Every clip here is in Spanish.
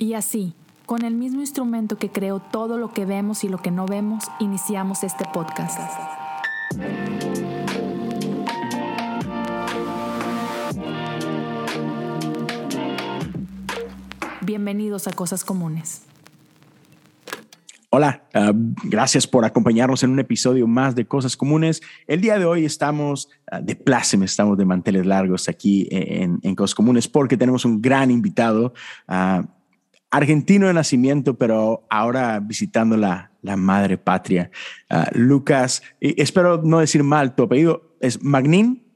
Y así, con el mismo instrumento que creó todo lo que vemos y lo que no vemos, iniciamos este podcast. Bienvenidos a Cosas Comunes. Hola, uh, gracias por acompañarnos en un episodio más de Cosas Comunes. El día de hoy estamos uh, de plácemes, estamos de manteles largos aquí en, en, Cosas Comunes porque tenemos un gran invitado, uh, argentino de nacimiento, pero ahora visitando la, la madre patria. Lucas, espero no decir mal tu apellido, ¿es Magnin?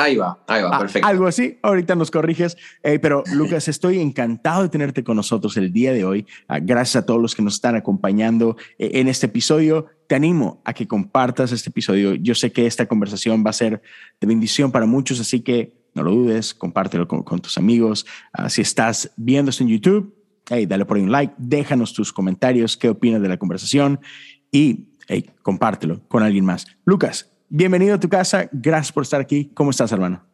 Ahí va, ahí va, Ah, perfecto. Algo así, ahorita nos corriges. Eh, pero Lucas, estoy encantado de tenerte con nosotros el día de hoy. Ah, gracias a todos los que nos están acompañando eh, en este episodio. Te animo a que compartas este episodio. Yo sé que esta conversación va a ser de bendición para muchos, así que no lo dudes, compártelo con, con tus amigos. Ah, si estás viendo esto en YouTube, hey, dale por ahí un like, déjanos tus comentarios, qué opinas de la conversación y hey, compártelo con alguien más. Lucas, bienvenido a tu casa. Gracias por estar aquí. ¿Cómo estás, hermano?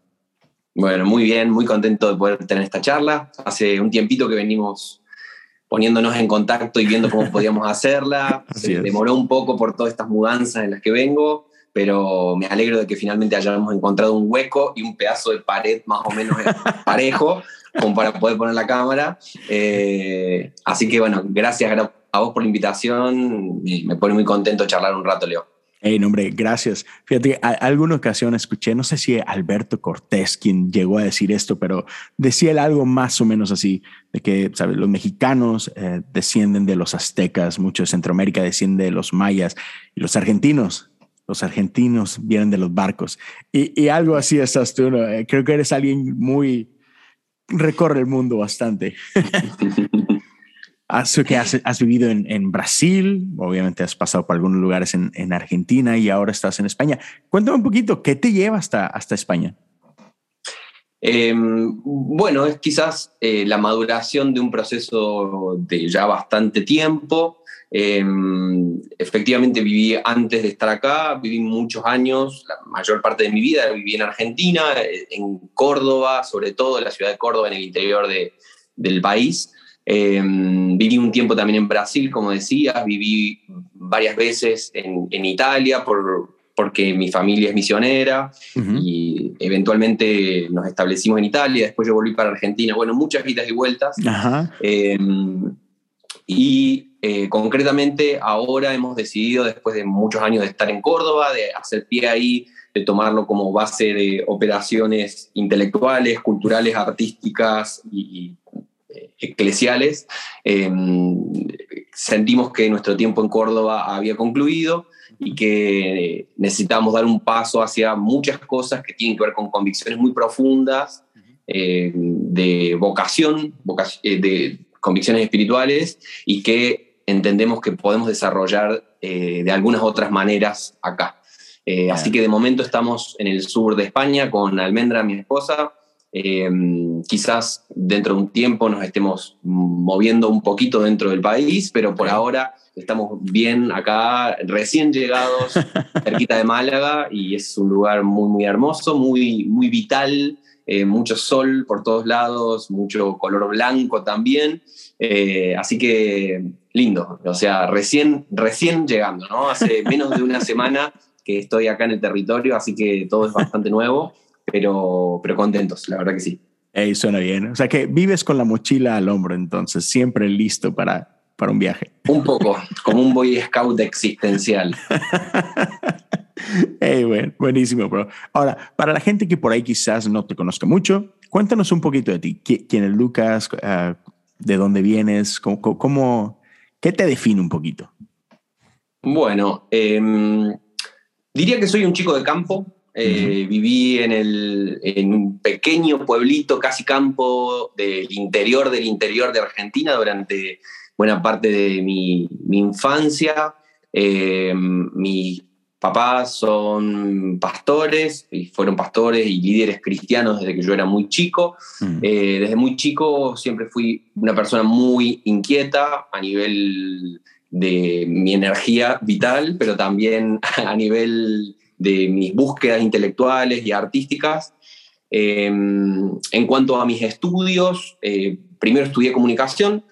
Bueno, muy bien, muy contento de poder tener esta charla. Hace un tiempito que venimos poniéndonos en contacto y viendo cómo podíamos hacerla. Así Se es. demoró un poco por todas estas mudanzas en las que vengo, pero me alegro de que finalmente hayamos encontrado un hueco y un pedazo de pared más o menos parejo como para poder poner la cámara. Eh, así que bueno, gracias a vos por la invitación. Me, pone muy contento charlar un rato, Leo. Hey, hombre, gracias. Fíjate, a, alguna ocasión escuché, no sé si Alberto Cortés quien llegó a decir esto, pero decía él algo más o menos así, de que, ¿sabes? Los mexicanos eh, descienden de los aztecas, mucho de Centroamérica desciende de los mayas, y los argentinos, los argentinos vienen de los barcos. Y, y algo así estás tú, ¿no? Eh, Creo que eres alguien muy... recorre el mundo bastante. Has, que has, has vivido en, en, Brasil, obviamente has pasado por algunos lugares en, en, Argentina y ahora estás en España. Cuéntame un poquito, ¿qué te lleva hasta, hasta España? Eh, bueno, es quizás eh, la maduración de un proceso de ya bastante tiempo. Eh, efectivamente viví antes de estar acá, viví muchos años, la mayor parte de mi vida viví en Argentina, en Córdoba, sobre todo en la ciudad de Córdoba, en el interior de, del país. Eh, viví un tiempo también en Brasil, como decías, viví varias veces en, en Italia por, porque mi familia es misionera uh -huh. y eventualmente nos establecimos en Italia, después yo volví para Argentina, bueno, muchas idas y vueltas. -huh. eh, y eh, concretamente ahora hemos decidido, después de muchos años de estar en Córdoba, de hacer pie ahí, de tomarlo como base de operaciones intelectuales, culturales, artísticas y, y eclesiales, eh, sentimos que nuestro tiempo en Córdoba había concluido y que necesitábamos dar un paso hacia muchas cosas que tienen que ver con convicciones muy profundas, eh, de vocación, voca eh, de convicciones espirituales y que entendemos que podemos desarrollar eh, de algunas otras maneras acá. Así que de momento estamos en el sur de España con Almendra, mi esposa, eh, quizás dentro de un tiempo nos estemos moviendo un poquito dentro del país, pero por ahora estamos bien acá, recién llegados, cerquita de Málaga, y es un lugar muy, muy hermoso, muy, muy vital, eh, mucho sol por todos lados, mucho color blanco también, eh, así que lindo, o sea, recién, recién llegando, ¿no? Hace menos de una semana que estoy acá en el territorio, así que todo es bastante nuevo pero, pero contentos, la verdad que sí. Hey, suena bien. O sea que vives con la mochila al hombro, entonces, siempre listo para, para un viaje. Un poco, como un boy scout existencial. hey, bueno, buenísimo, bro. Ahora, para la gente que por ahí quizás no te conozca mucho, cuéntanos un poquito de ti. ¿Quién es Lucas? Uh, ¿De dónde vienes? ¿Cómo, cómo, ¿Qué te define un poquito? Bueno, eh, diría que soy un chico de campo, eh, uh -huh. Viví en, el, en, un pequeño pueblito, casi campo del interior del interior de Argentina durante buena parte de mi, mi infancia. Eh, mis papás son pastores, y fueron pastores y líderes cristianos desde que yo era muy chico. -huh. eh, desde muy chico siempre fui una persona muy inquieta a nivel de mi energía vital, pero también a nivel de mis búsquedas intelectuales y artísticas. Em, en cuanto a mis estudios, eh, primero estudié comunicación,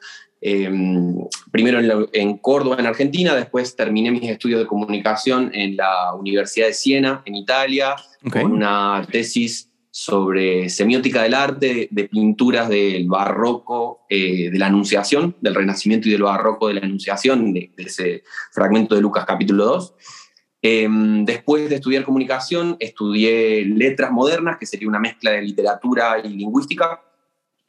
em, primero en, Córdoba, en Argentina, después terminé mis estudios de comunicación en la Universidad de Siena, en Italia, con una tesis sobre semiótica del arte, de pinturas del barroco, eh, de la Anunciación, del Renacimiento y del barroco de la Anunciación, de, de ese fragmento de Lucas capítulo 2. Em, después de estudiar comunicación, estudié letras modernas, que sería una mezcla de literatura y lingüística,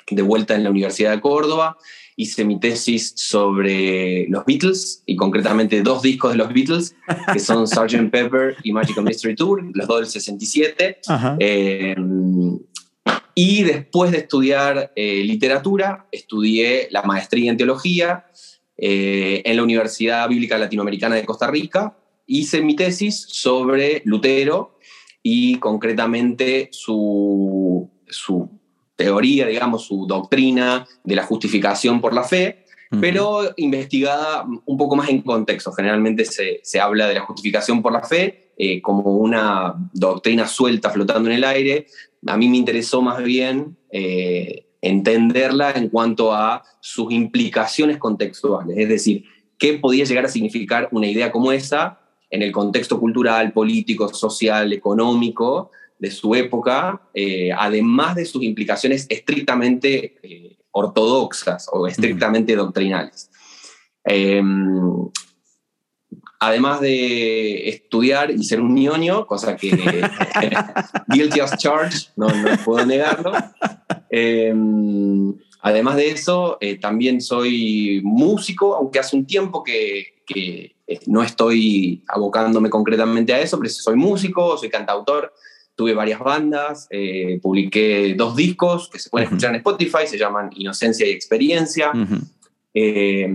de vuelta en la Universidad de Córdoba. Hice mi tesis sobre los Beatles y concretamente dos discos de los Beatles, que son Sgt. Pepper y Magical Mystery Tour, los dos del 67. Em, y después de estudiar eh, literatura, estudié la maestría en teología eh, en la Universidad Bíblica Latinoamericana de Costa Rica hice mi tesis sobre Lutero y concretamente su, su teoría, digamos, su doctrina de la justificación por la fe, pero investigada un poco más en contexto. Generalmente se, se habla de la justificación por la fe eh, como una doctrina suelta flotando en el aire. A mí me interesó más bien eh, entenderla en cuanto a sus implicaciones contextuales, es decir, qué podía llegar a significar una idea como esa en el contexto cultural, político, social, económico de su época, eh, además de sus implicaciones estrictamente eh, ortodoxas o estrictamente doctrinales. Em, además de estudiar y ser un ñoño, cosa que guilty of charge, no, puedo negarlo. Em, además de eso, eh, también soy músico, aunque hace un tiempo que, que no estoy abocándome concretamente a eso, pero soy músico, soy cantautor, tuve varias bandas, eh, publiqué dos discos que se pueden escuchar en Spotify, se llaman Inocencia y Experiencia. Eh,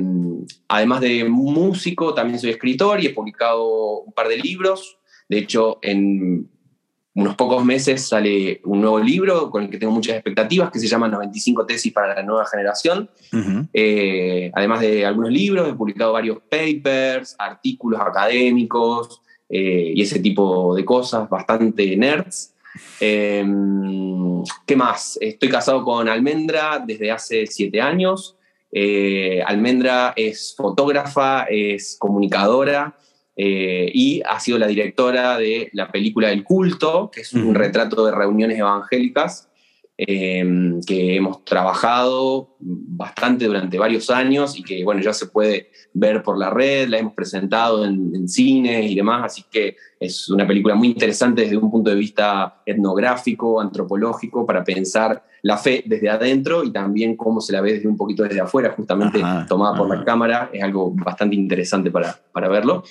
además de músico, también soy escritor y he publicado un par de libros. De hecho, en unos pocos meses sale un nuevo libro con el que tengo muchas expectativas, que se llama 95 tesis para la nueva generación. Eh, además de algunos libros, he publicado varios papers, artículos académicos eh, y ese tipo de cosas, bastante nerds. Em, ¿Qué más? Estoy casado con Almendra desde hace siete años. Eh, Almendra es fotógrafa, es comunicadora, eh, y ha sido la directora de la película El culto, que es un retrato de reuniones evangélicas eh, que hemos trabajado bastante durante varios años y que bueno, ya se puede ver por la red, la hemos presentado en, en cines y demás, así que es una película muy interesante desde un punto de vista etnográfico, antropológico, para pensar la fe desde adentro y también cómo se la ve desde un poquito desde afuera, justamente tomada por la cámara, es algo bastante interesante para, para verlo.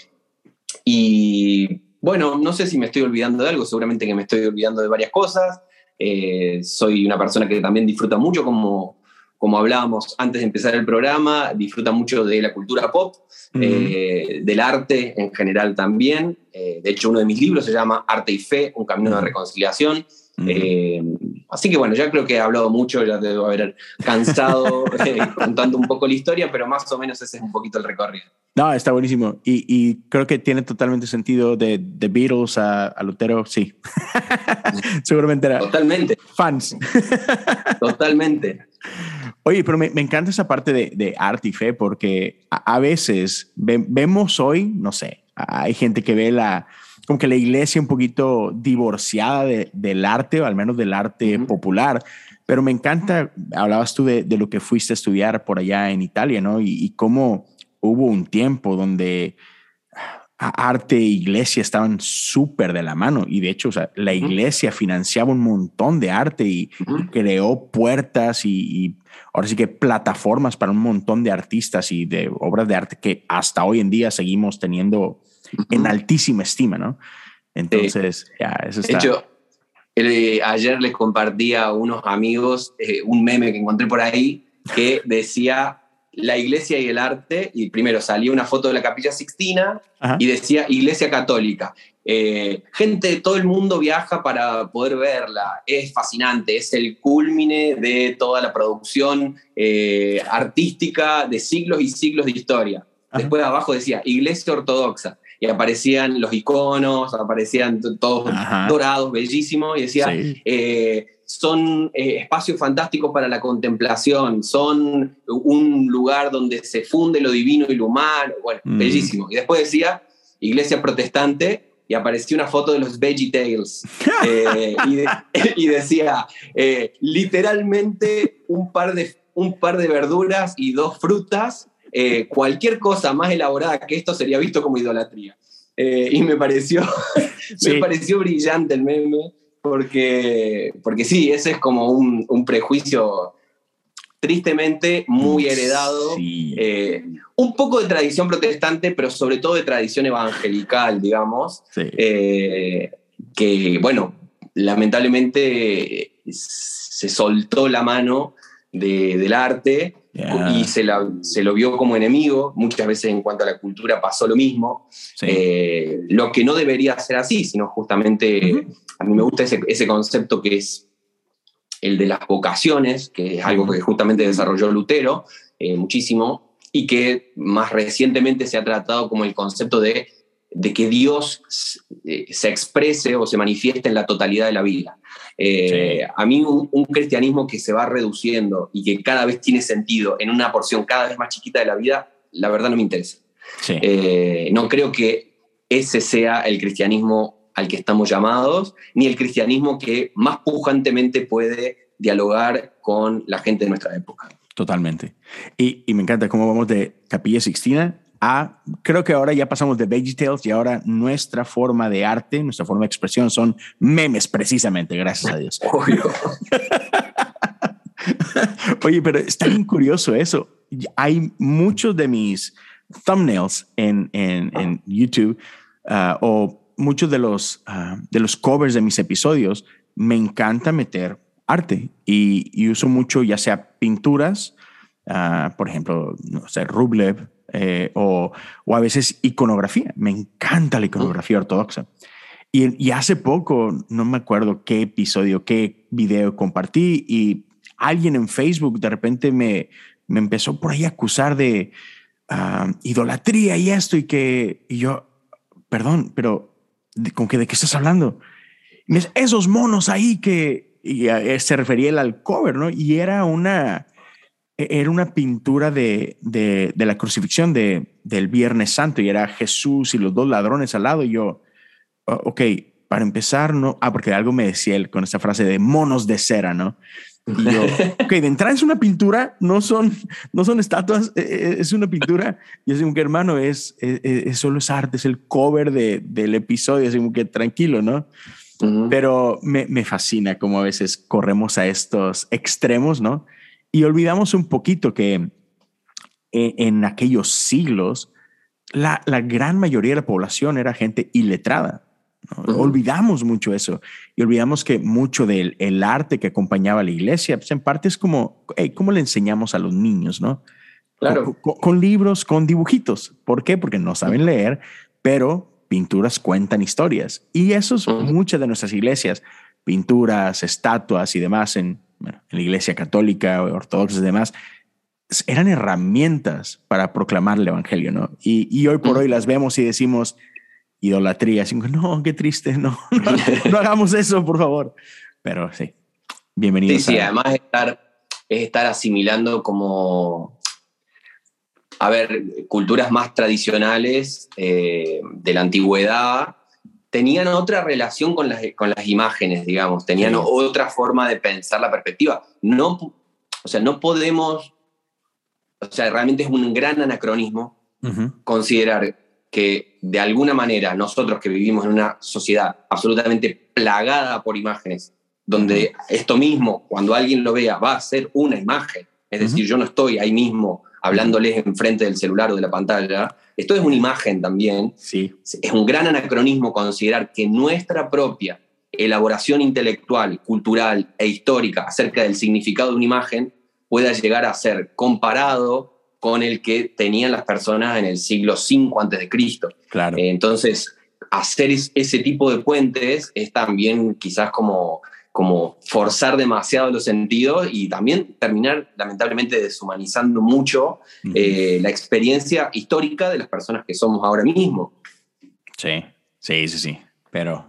Y bueno, no sé si me estoy olvidando de algo, seguramente que me estoy olvidando de varias cosas. Eh, soy una persona que también disfruta mucho, como, como hablábamos antes de empezar el programa, disfruta mucho de la cultura pop, eh, del arte en general también. Eh, de hecho, uno de mis libros se llama Arte y Fe, un camino de reconciliación. Así que bueno, ya creo que he hablado mucho, ya debo haber cansado contando un poco la historia, pero más o menos ese es un poquito el recorrido. No, está buenísimo. Y, creo que tiene totalmente sentido de The Beatles a, Lutero, sí. Seguramente era. Totalmente. Fans. Totalmente. Oye, pero me, encanta esa parte de, arte y fe porque a, veces vemos hoy, no sé, hay gente que ve la, como que la iglesia un poquito divorciada del arte, o al menos del arte popular. Pero me encanta, hablabas tú de, lo que fuiste a estudiar por allá en Italia, ¿no? Y, y cómo hubo un tiempo donde arte e iglesia estaban súper de la mano y de hecho o sea, la iglesia financiaba un montón de arte y, creó puertas y, ahora sí que plataformas para un montón de artistas y de obras de arte que hasta hoy en día seguimos teniendo en altísima estima, ¿no? Entonces, ya, eso está. De hecho, ayer les compartí a unos amigos eh, un meme que encontré por ahí que decía la iglesia y el arte, y primero salía una foto de la capilla Sixtina y decía iglesia católica. Eh, gente de todo el mundo viaja para poder verla, es fascinante, es el culmine de toda la producción eh, artística de siglos y siglos de historia. Después abajo decía iglesia ortodoxa. Y aparecían los iconos, aparecían todos dorados, bellísimos, y decía, eh, son eh, espacios fantásticos para la contemplación, son un lugar donde se funde lo divino y lo humano, bueno, mm. bellísimo. Y después decía, iglesia protestante, y apareció una foto de los Veggie Tales. Eh, y, decía, eh, literalmente un par, de, un par de verduras y dos frutas. Eh, cualquier cosa más elaborada que esto sería visto como idolatría. y me pareció, me pareció brillante el meme, porque, porque sí, ese es como un, un prejuicio tristemente muy heredado. Eh, un poco de tradición protestante, pero sobre todo de tradición evangelical, digamos. Eh, que, bueno, lamentablemente se soltó la mano del arte y se, se, lo vio como enemigo. Muchas veces en cuanto a la cultura pasó lo mismo. Eh, lo que no debería ser así, sino justamente, a mí me gusta ese, ese concepto que es el de las vocaciones, que es algo que justamente desarrolló Lutero eh, muchísimo, y que más recientemente se ha tratado como el concepto de, de que Dios eh, se exprese o se manifieste en la totalidad de la vida. Eh, a mí un, cristianismo que se va reduciendo y que cada vez tiene sentido en una porción cada vez más chiquita de la vida, la verdad no me interesa. no creo que ese sea el cristianismo al que estamos llamados, ni el cristianismo que más pujantemente puede dialogar con la gente de nuestra época. Totalmente. Y, me encanta cómo vamos de Capilla Sixtina a, creo que ahora ya pasamos de VeggieTales y ahora nuestra forma de arte, nuestra forma de expresión son memes precisamente, gracias a Dios. Oye, pero está bien curioso eso. Hay muchos de mis thumbnails en, en, YouTube uh, o muchos de los, ah, de los covers de mis episodios me encanta meter arte y, uso mucho ya sea pinturas, ah, por ejemplo, no sé, Rublev, eh, o, o, a veces iconografía. Me encanta la iconografía ortodoxa. Y, y, hace poco, no me acuerdo qué episodio, qué video compartí y alguien en Facebook de repente me, me empezó por ahí a acusar de ah, idolatría y esto y que y yo, perdón, pero ¿con que de qué estás hablando? esos monos ahí que y eh, se refería él al cover, ¿no? Y era una, era una pintura de, de, la crucifixión de, del Viernes Santo y era Jesús y los dos ladrones al lado. Y yo, ok, para empezar, no, ah, porque algo me decía él con esta frase de monos de cera, ¿no? Y yo, ok, de entrada es una pintura, no son, no son estatuas, e, e, es una pintura. Y es como que, hermano, es, es, solo es arte, es el cover de, del episodio, es como que tranquilo, ¿no? Pero me, me, fascina cómo a veces corremos a estos extremos, ¿no? Y olvidamos un poquito que e, en aquellos siglos, la, la gran mayoría de la población era gente iletrada. Olvidamos mucho eso y olvidamos que mucho del el arte que acompañaba a la iglesia, pues en parte es como, ¿cómo le enseñamos a los niños, no? Claro. Con, libros, con dibujitos. ¿Por qué? Porque no saben leer, pero pinturas cuentan historias. Y eso es muchas de nuestras iglesias, pinturas, estatuas y demás en, en la iglesia católica, ortodoxa y demás, eran herramientas para proclamar el evangelio, ¿no? Y, y hoy por hoy las vemos y decimos, idolatría. Así, no, qué triste, no, no, hagamos eso, por favor. Pero sí, bienvenido. Sí, sí, además estar, es estar asimilando como, a ver, culturas más tradicionales eh, de la antigüedad tenían otra relación con las, con las imágenes, digamos, tenían otra forma de pensar la perspectiva. No, o sea, no podemos, o sea, realmente es un gran anacronismo considerar que de alguna manera nosotros que vivimos en una sociedad absolutamente plagada por imágenes, donde esto mismo, cuando alguien lo vea, va a ser una imagen, es decir, yo no estoy ahí mismo hablándoles enfrente del celular o de la pantalla, esto es una imagen también. Sí. Es un gran anacronismo considerar que nuestra propia elaboración intelectual, cultural e histórica acerca del significado de una imagen pueda llegar a ser comparado con el que tenían las personas en el siglo V antes de Cristo. Claro. Eh, entonces, hacer ese tipo de puentes es también quizás como, como forzar demasiado los sentidos y también terminar lamentablemente deshumanizando mucho eh, la experiencia histórica de las personas que somos ahora mismo. Sí, sí, sí, sí. Pero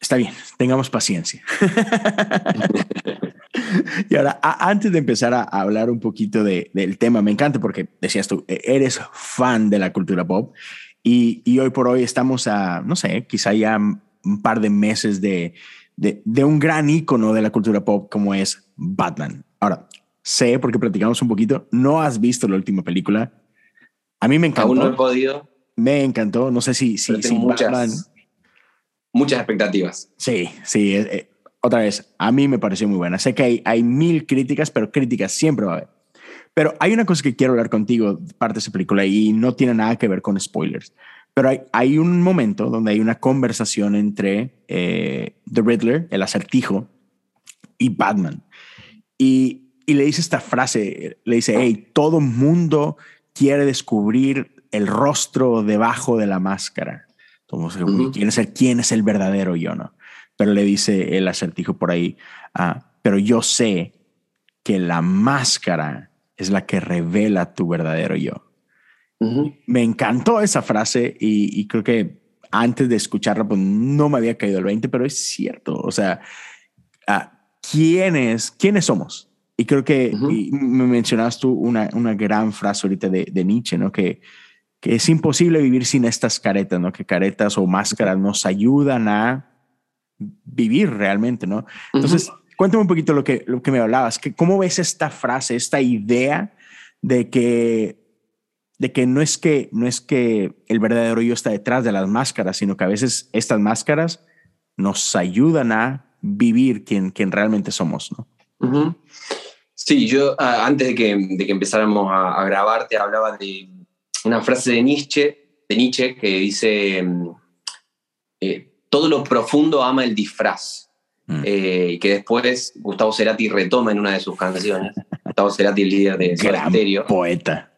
está bien, tengamos paciencia. y ahora, antes de empezar a hablar un poquito del tema, me encanta porque decías tú, e, eres fan de la cultura pop y, y, hoy por hoy estamos a, no sé, quizá ya un par de meses de, de, de un gran ícono de la cultura pop como es Batman. Ahora, sé, porque platicamos un poquito, no has visto la última película. A mí me encantó. Aún no he podido. Me encantó. No sé si, si, si muchas, muchas expectativas. Sí, sí. Eh, eh, otra vez, a mí me pareció muy buena. Sé que hay, hay mil críticas, pero críticas siempre va a haber. Pero hay una cosa que quiero hablar contigo, parte de esa película, y no tiene nada que ver con spoilers. Pero hay, hay un momento donde hay una conversación entre eh, The Riddler, el acertijo, y Batman. Y y le dice esta frase, le dice, hey, todo mundo quiere descubrir el rostro debajo de la máscara. Entonces, quién, es el, quién es el verdadero yo, ¿no? Pero le dice el acertijo por ahí, ah, pero yo sé que la máscara es la que revela tu verdadero yo. Me encantó esa frase y, creo que antes de escucharla, pues no me había caído el 20, pero es cierto. O sea, uh, ¿quiénes, ¿quiénes somos? Y creo que me mencionabas tú una, una gran frase ahorita de, de Nietzsche, ¿no? Que, que es imposible vivir sin estas caretas, ¿no? Que caretas o máscaras nos ayudan a vivir realmente, ¿no? Entonces, cuéntame un poquito lo que, lo que me hablabas, que cómo ves esta frase, esta idea de que de que no es que no es que el verdadero yo está detrás de las máscaras, sino que a veces estas máscaras nos ayudan a vivir quien, quien realmente somos, ¿no? Sí, yo ah, antes de que, de que empezáramos a, grabar te hablaba de una frase de Nietzsche, de Nietzsche que dice, mm, eh, todo lo profundo ama el disfraz. Mm. Eh, y que después Gustavo Cerati retoma en una de sus canciones. Gustavo Cerati, el líder de Gran Poeta.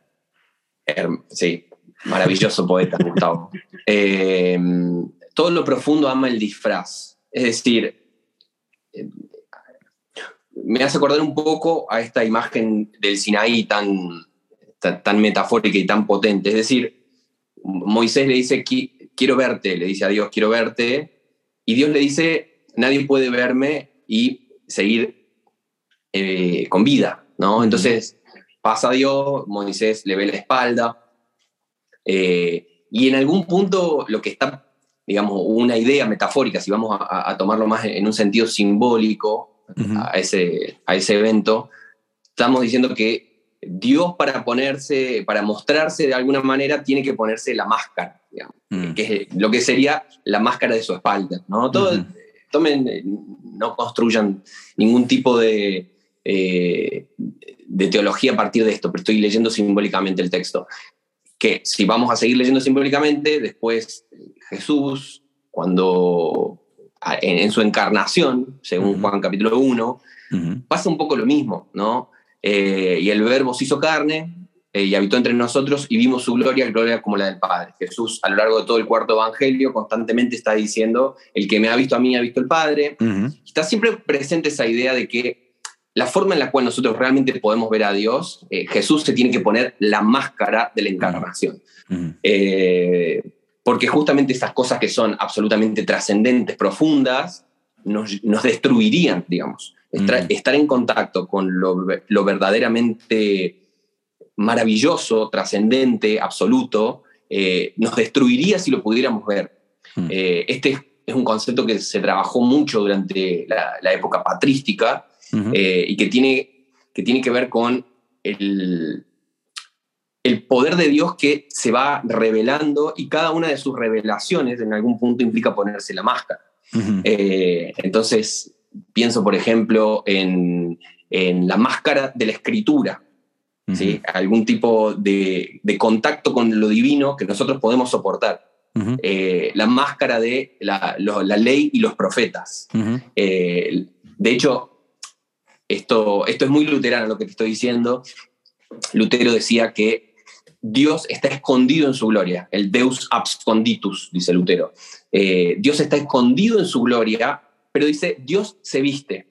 Sí, maravilloso poeta, Gustavo. Eh, todo lo profundo ama el disfraz. Es decir, me hace acordar un poco a esta imagen del Sinaí tan, tan, metafórica y tan potente. Es decir, Moisés le dice, quiero verte, le dice a Dios, quiero verte, y Dios le dice, nadie puede verme y seguir eh, con vida, ¿no? Entonces pasa Dios, Moisés le ve la espalda, eh, y en algún punto lo que está, digamos, una idea metafórica, si vamos a tomarlo más en un sentido simbólico, a, ese, a ese evento, estamos diciendo que Dios para ponerse, para mostrarse de alguna manera, tiene que ponerse la máscara, mm. que es lo que sería la máscara de su espalda. ¿no? Todo, tomen, no construyan ningún tipo de, eh, de teología a partir de esto, pero estoy leyendo simbólicamente el texto. Que si vamos a seguir leyendo simbólicamente, después Jesús, cuando en, su encarnación, según Juan capítulo 1, pasa un poco lo mismo, ¿no? Eh, y el verbo se hizo carne eh, y habitó entre nosotros y vimos su gloria, gloria como la del Padre. Jesús a lo largo de todo el cuarto evangelio constantemente está diciendo, el que me ha visto a mí ha visto el Padre. Está siempre presente esa idea de que la forma en la cual nosotros realmente podemos ver a Dios, eh, Jesús se tiene que poner la máscara de la encarnación porque justamente esas cosas que son absolutamente trascendentes, profundas, nos, destruirían, digamos. Mm. Estar, en contacto con lo, verdaderamente maravilloso, trascendente, absoluto, eh, nos destruiría si lo pudiéramos ver. Mm. Eh, este es un concepto que se trabajó mucho durante la, época patrística eh, y que tiene, que tiene que ver con el, el poder de Dios que se va revelando y cada una de sus revelaciones en algún punto implica ponerse la máscara. Eh, entonces, pienso, por ejemplo, en, la máscara de la escritura, ¿sí? algún tipo de, contacto con lo divino que nosotros podemos soportar. Eh, la máscara de la, ley y los profetas. Eh, de hecho, esto, esto es muy luterano lo que te estoy diciendo. Lutero decía que Dios está escondido en su gloria, el Deus absconditus, dice Lutero. Eh, Dios está escondido en su gloria, pero dice, Dios se viste.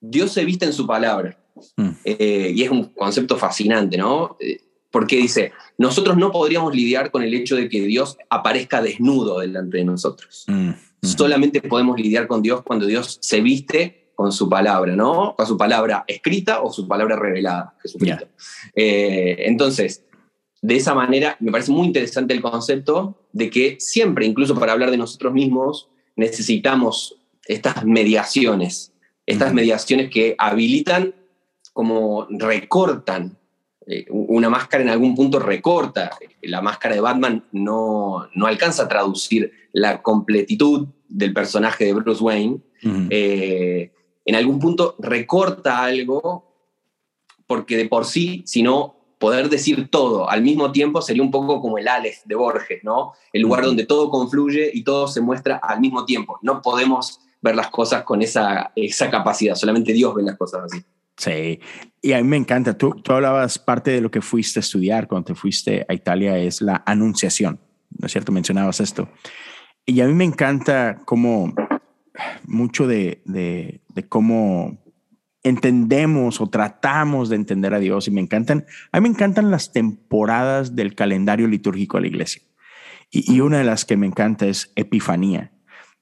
Dios se viste en su palabra. Mm. Eh, y es un concepto fascinante, ¿no? Eh, porque dice, nosotros no podríamos lidiar con el hecho de que Dios aparezca desnudo delante de nosotros. Mm, Solamente podemos lidiar con Dios cuando Dios se viste con su palabra, ¿no? Con su palabra escrita o su palabra revelada, Jesucristo. Eh, entonces, de esa manera, me parece muy interesante el concepto de que siempre, incluso para hablar de nosotros mismos, necesitamos estas mediaciones, estas mediaciones que habilitan como recortan eh, una máscara en algún punto recorta. La máscara de Batman no, no alcanza a traducir la completitud del personaje de Bruce Wayne. Eh, en algún punto recorta algo porque de por sí, si no poder decir todo al mismo tiempo sería un poco como el Aleph de Borges, ¿no? El lugar donde todo confluye y todo se muestra al mismo tiempo. No podemos ver las cosas con esa, esa capacidad, solamente Dios ve las cosas así. Sí, y a mí me encanta. Tú, tú hablabas, parte de lo que fuiste a estudiar cuando te fuiste a Italia es la anunciación, ¿no es cierto? Mencionabas esto. Y a mí me encanta cómo mucho de, de, cómo entendemos o tratamos de entender a Dios y me encantan, a mí me encantan las temporadas del calendario litúrgico de la iglesia. Y, una de las que me encanta es Epifanía.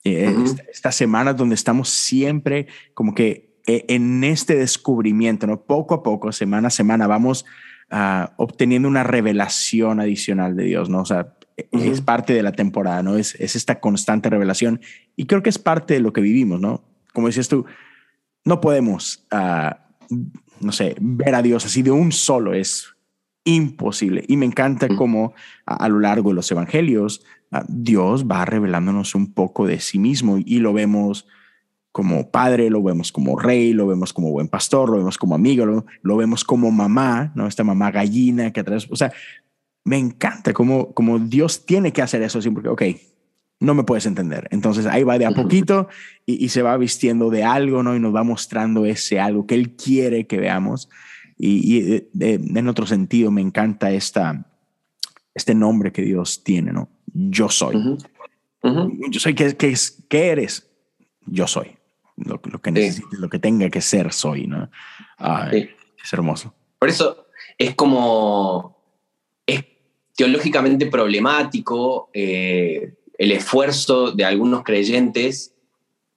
Eh, Estas semanas donde estamos siempre como que e, en este descubrimiento, ¿no? poco a poco, semana a semana, vamos uh, obteniendo una revelación adicional de Dios, ¿no? O sea, e, es parte de la temporada, ¿no? Es, es esta constante revelación y creo que es parte de lo que vivimos, ¿no? Como decías tú, no podemos, uh, no sé, ver a Dios así de un solo, es imposible. Y me encanta cómo a, lo largo de los evangelios uh, Dios va revelándonos un poco de sí mismo y lo vemos como padre, lo vemos como rey, lo vemos como buen pastor, lo vemos como amigo, lo, vemos como mamá, ¿no? Esta mamá gallina que atrás, o sea, me encanta como, como Dios tiene que hacer eso así, porque, ok, no me puedes entender. Entonces ahí va de a poquito y, se va vistiendo de algo, ¿no? Y nos va mostrando ese algo que Él quiere que veamos. Y, en otro sentido, me encanta esta, este nombre que Dios tiene, ¿no? Yo soy. Yo soy, ¿qué, qué, qué eres? Yo soy lo, que necesite, lo que tenga que ser, soy, ¿no? Es hermoso. Por eso es como, es teológicamente problemático eh, el esfuerzo de algunos creyentes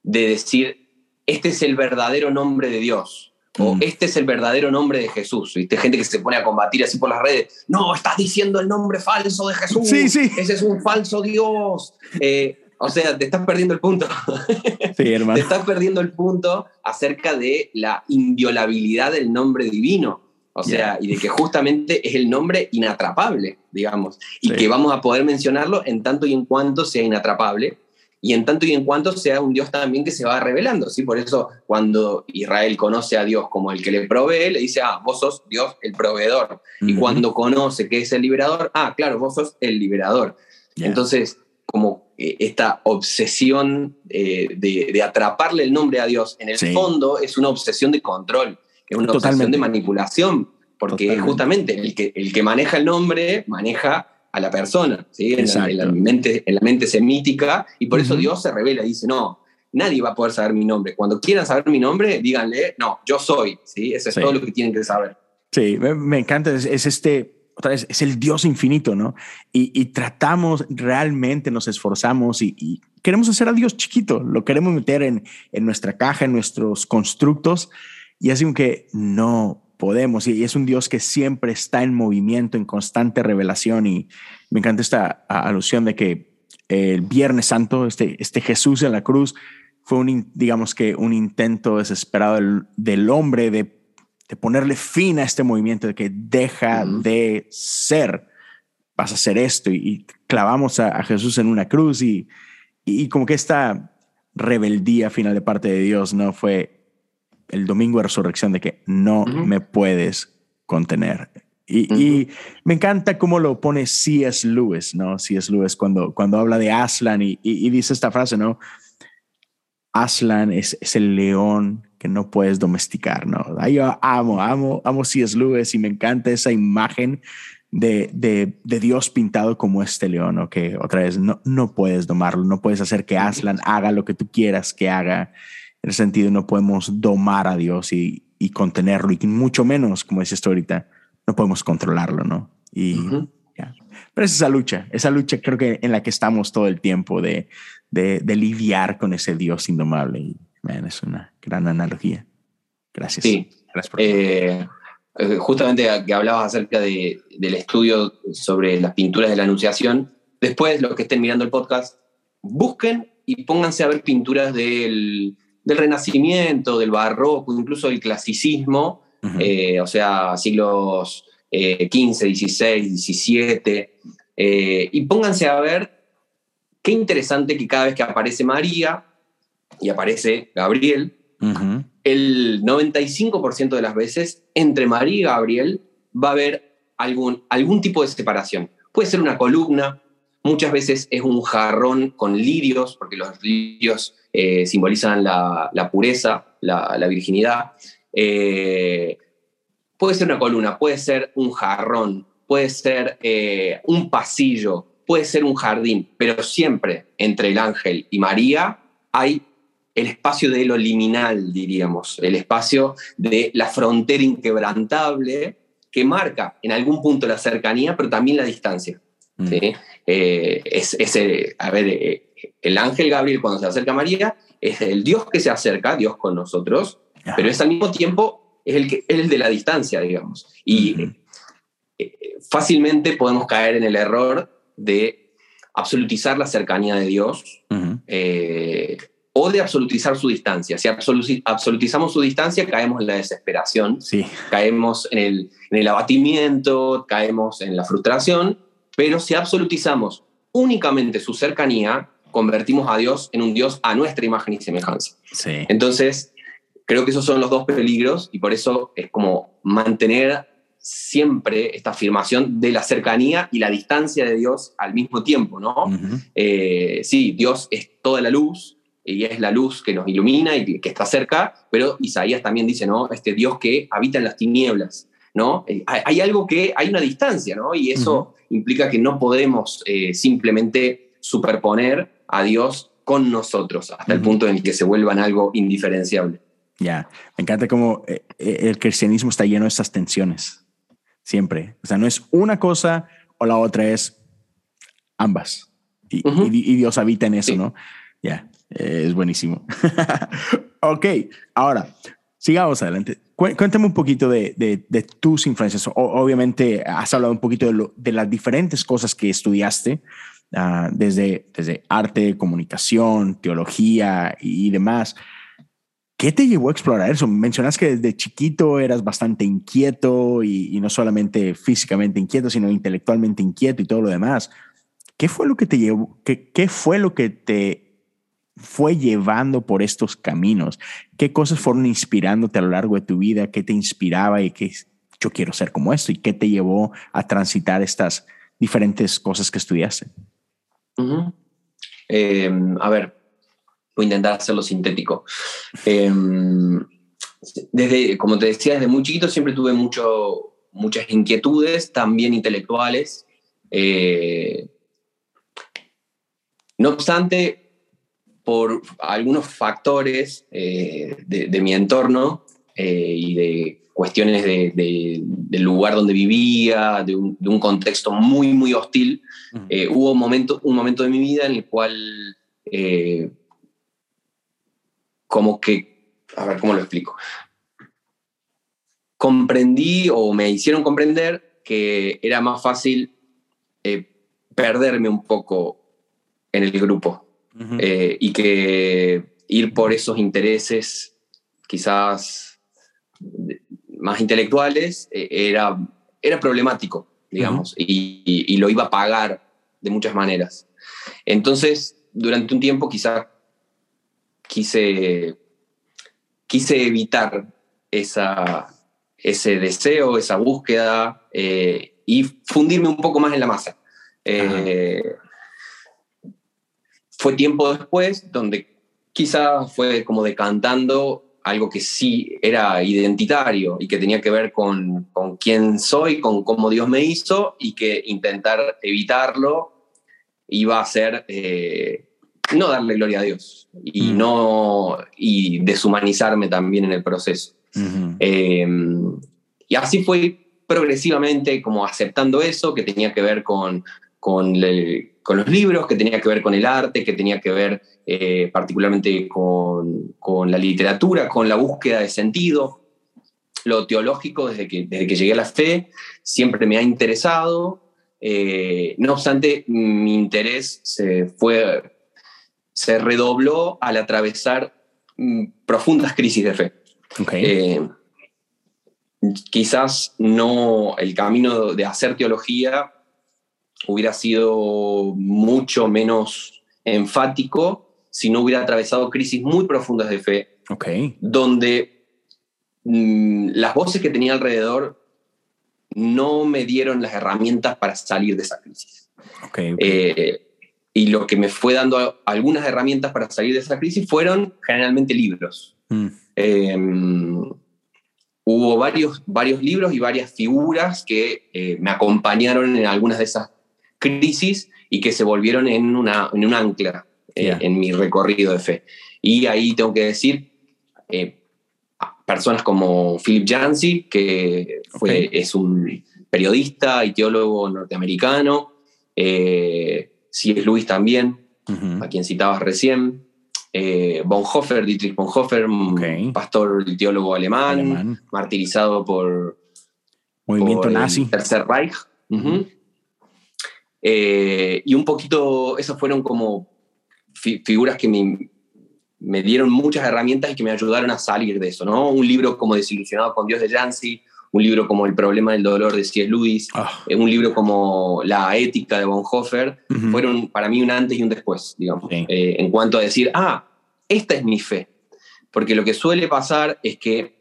de decir, este es el verdadero nombre de Dios. O mm. este es el verdadero nombre de Jesús. ¿Viste? Gente que se pone a combatir así por las redes. No, estás diciendo el nombre falso de Jesús. Sí, sí. Ese es un falso Dios. Eh, o sea, te estás perdiendo el punto. Sí, hermano. te estás perdiendo el punto acerca de la inviolabilidad del nombre divino. O sea, y de que justamente es el nombre inatrapable, digamos. Y que vamos a poder mencionarlo en tanto y en cuanto sea inatrapable. Y en tanto y en cuanto sea un Dios también que se va revelando. ¿sí? Por eso, cuando Israel conoce a Dios como el que le provee, le dice, ah, vos sos Dios el proveedor. Y cuando conoce que es el liberador, ah, claro, vos sos el liberador. Entonces, como eh, esta obsesión eh, de, atraparle el nombre a Dios, en el fondo es una obsesión de control, es una obsesión de manipulación, porque justamente el que, el que maneja el nombre maneja a la persona, ¿sí? en, la, mente, en la mente semítica, y por eso Dios se revela y dice, no, nadie va a poder saber mi nombre. Cuando quieran saber mi nombre, díganle, no, yo soy, ¿sí? Eso es todo lo que tienen que saber. Sí, me, encanta, es este otra vez, es el Dios infinito, ¿no? Y, tratamos realmente, nos esforzamos y, queremos hacer a Dios chiquito, lo queremos meter en, en nuestra caja, en nuestros constructos, y así que no podemos. Y es un Dios que siempre está en movimiento, en constante revelación. Y me encanta esta alusión de que el Viernes Santo, este, este Jesús en la cruz, fue un, digamos que un intento desesperado del, del hombre de de ponerle fin a este movimiento de que deja de ser, vas a hacer esto y, clavamos a, Jesús en una cruz y, y, como que esta rebeldía final de parte de Dios no fue el domingo de resurrección de que no me puedes contener. Y, me encanta cómo lo pone C.S. Lewis, ¿no? C.S. Lewis cuando, cuando habla de Aslan y, dice esta frase, ¿no? Aslan es, es el león que no puedes domesticar, ¿no? Yo amo, amo, amo C.S. Lewis y me encanta esa imagen de, de, de, Dios pintado como este león, ¿no? Que otra vez no, no puedes domarlo, no puedes hacer que Aslan haga lo que tú quieras que haga. En el sentido, no podemos domar a Dios y, y contenerlo, y mucho menos, como decía esto ahorita, no podemos controlarlo, ¿no? Y, Pero es esa lucha, esa lucha creo que en la que estamos todo el tiempo de, de, lidiar con ese Dios indomable. Y, es una gran analogía. Gracias. Sí. Gracias por eh, eh, justamente que hablabas acerca de, del estudio sobre las pinturas de la Anunciación, después los que estén mirando el podcast, busquen y pónganse a ver pinturas del, del Renacimiento, del Barroco, incluso del Clasicismo, eh, o sea, siglos XV, XVI, XVII, y pónganse a ver qué interesante que cada vez que aparece María y aparece Gabriel, el 95% de las veces entre María y Gabriel va a haber algún, algún tipo de separación. Puede ser una columna, muchas veces es un jarrón con lirios, porque los lirios eh, simbolizan la, pureza, la, virginidad. Eh, puede ser una columna, puede ser un jarrón, puede ser eh, un pasillo, puede ser un jardín, pero siempre entre el ángel y María hay el espacio de lo liminal, diríamos, el espacio de la frontera inquebrantable que marca en algún punto la cercanía, pero también la distancia. Mm. Eh, es, a ver, eh, el ángel Gabriel cuando se acerca a María es el Dios que se acerca, Dios con nosotros, pero es al mismo tiempo es el, que, es el de la distancia, digamos. Y eh, fácilmente podemos caer en el error de absolutizar la cercanía de Dios eh, o de absolutizar su distancia. Si absolutizamos su distancia, caemos en la desesperación, sí. caemos en el, en el abatimiento, caemos en la frustración, pero si absolutizamos únicamente su cercanía, convertimos a Dios en un Dios a nuestra imagen y semejanza. Sí. Entonces, creo que esos son los dos peligros y por eso es como mantener siempre esta afirmación de la cercanía y la distancia de Dios al mismo tiempo, ¿no? Eh, sí, Dios es toda la luz y es la luz que nos ilumina y que está cerca, pero Isaías también dice, ¿no? Este Dios que habita en las tinieblas, ¿no? Eh, hay, algo que, hay una distancia, ¿no? Y eso implica que no podemos eh, simplemente superponer a Dios con nosotros hasta el punto en el que se vuelvan algo indiferenciable. Ya, me encanta cómo el cristianismo está lleno de esas tensiones siempre. O sea, no es una cosa o la otra, es ambas. Y, Dios habita en eso, ¿no? Ya, es buenísimo. ok, ahora, sigamos adelante. Cuéntame un poquito de, de, tus influencias. obviamente has hablado un poquito de, lo, de las diferentes cosas que estudiaste, ah, desde, desde arte, comunicación, teología y demás. ¿Qué te llevó a explorar eso? Mencionas que desde chiquito eras bastante inquieto y, no solamente físicamente inquieto, sino intelectualmente inquieto y todo lo demás. ¿Qué fue lo que te llevó? ¿Qué, qué fue lo que te fue llevando por estos caminos? ¿Qué cosas fueron inspirándote a lo largo de tu vida? ¿Qué te inspiraba y qué yo quiero ser como esto? ¿Y qué te llevó a transitar estas diferentes cosas que estudiaste? Eh, a ver, voy a intentar hacerlo sintético. Em, desde, como te decía, desde muy chiquito siempre tuve mucho, muchas inquietudes, también intelectuales. Eh, no obstante, por algunos factores eh, de, mi entorno eh, y de cuestiones del lugar donde vivía, de un, contexto muy, muy hostil, hubo un momento, un momento de mi vida en el cual como que, a ver, ¿cómo lo explico? Comprendí o me hicieron comprender que era más fácil eh, perderme un poco en el grupo eh, y que ir por esos intereses quizás más intelectuales eh, era, era problemático, digamos, y, lo iba a pagar de muchas maneras. Entonces, durante un tiempo quizás quise, quise evitar esa, ese deseo, esa búsqueda eh, y fundirme un poco más en la masa. Eh, fue tiempo después donde quizás fue como decantando algo que sí era identitario y que tenía que ver con, con quién soy, con cómo Dios me hizo y que intentar evitarlo iba a ser eh, no darle gloria a Dios y, mm. no, y deshumanizarme también en el proceso. Em, y así fue progresivamente como aceptando eso, que tenía que ver con, con, los libros, que tenía que ver con el arte, que tenía que ver eh, particularmente con, con, la literatura, con la búsqueda de sentido. Lo teológico, desde que, desde que llegué a la fe, siempre me ha interesado. Eh, no obstante, mi interés se fue, se redobló al atravesar mm, profundas crisis de fe. Eh, quizás no el camino de hacer teología hubiera sido mucho menos enfático si no hubiera atravesado crisis muy profundas de fe, donde mm, las voces que tenía alrededor no me dieron las herramientas para salir de esa crisis. Eh, y lo que me fue dando algunas herramientas para salir de esa crisis fueron generalmente libros. Mm. Em, hubo varios, varios libros y varias figuras que eh, me acompañaron en algunas de esas crisis y que se volvieron en, una, en un ancla eh, en mi recorrido de fe. Y ahí tengo que decir, eh, personas como Philip Yancey, que fue, es un periodista y teólogo norteamericano, eh, C.S. Lewis también, a quien citabas recién, eh, Bonhoeffer, Dietrich Bonhoeffer, pastor y teólogo alemán, martirizado por, Movimiento nazi. Tercer Reich. Eh, y un poquito, esas fueron como figuras que me, me, dieron muchas herramientas y que me ayudaron a salir de eso, ¿no? Un libro como Desilusionado con Dios de Yancey, un libro como El problema del dolor de C.S. Lewis, ah. eh, un libro como La ética de Bonhoeffer, fueron para mí un antes y un después, digamos, eh, en cuanto a decir, ah, esta es mi fe. Porque lo que suele pasar es que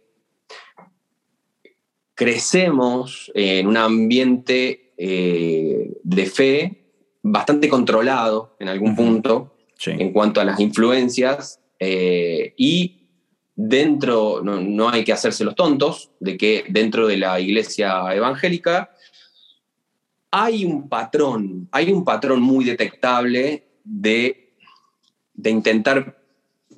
crecemos en un ambiente eh, de fe bastante controlado en algún punto en cuanto a las influencias y dentro, no, hay que hacerse los tontos, de que dentro de la iglesia evangélica hay un patrón, hay un patrón muy detectable de, de intentar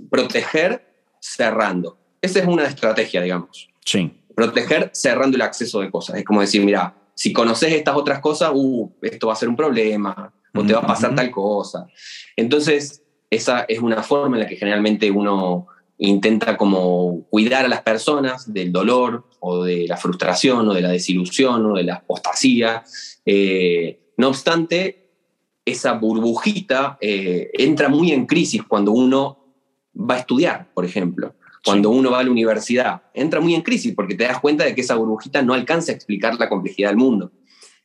proteger cerrando. Esa es una estrategia, digamos. Sí. Proteger cerrando el acceso de cosas. Es como decir, mira, si conoces estas otras cosas, uh, esto va a ser un problema, o te va a pasar tal cosa. Entonces, esa es una forma en la que generalmente uno intenta como cuidar a las personas del dolor o de la frustración o de la desilusión o de la apostasía. Eh, no obstante, esa burbujita eh, entra muy en crisis cuando uno va a estudiar, por ejemplo. Cuando uno va a la universidad, entra muy en crisis porque te das cuenta de que esa burbujita no alcanza a explicar la complejidad del mundo.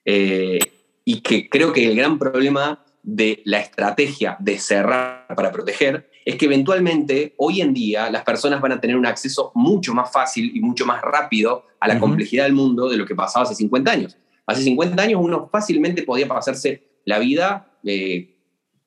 Eh, y que creo que el gran problema de la estrategia de cerrar para proteger es que eventualmente hoy en día las personas van a tener un acceso mucho más fácil y mucho más rápido a la complejidad del mundo de lo que pasaba hace 50 años. Hace 50 años uno fácilmente podía pasarse la vida eh,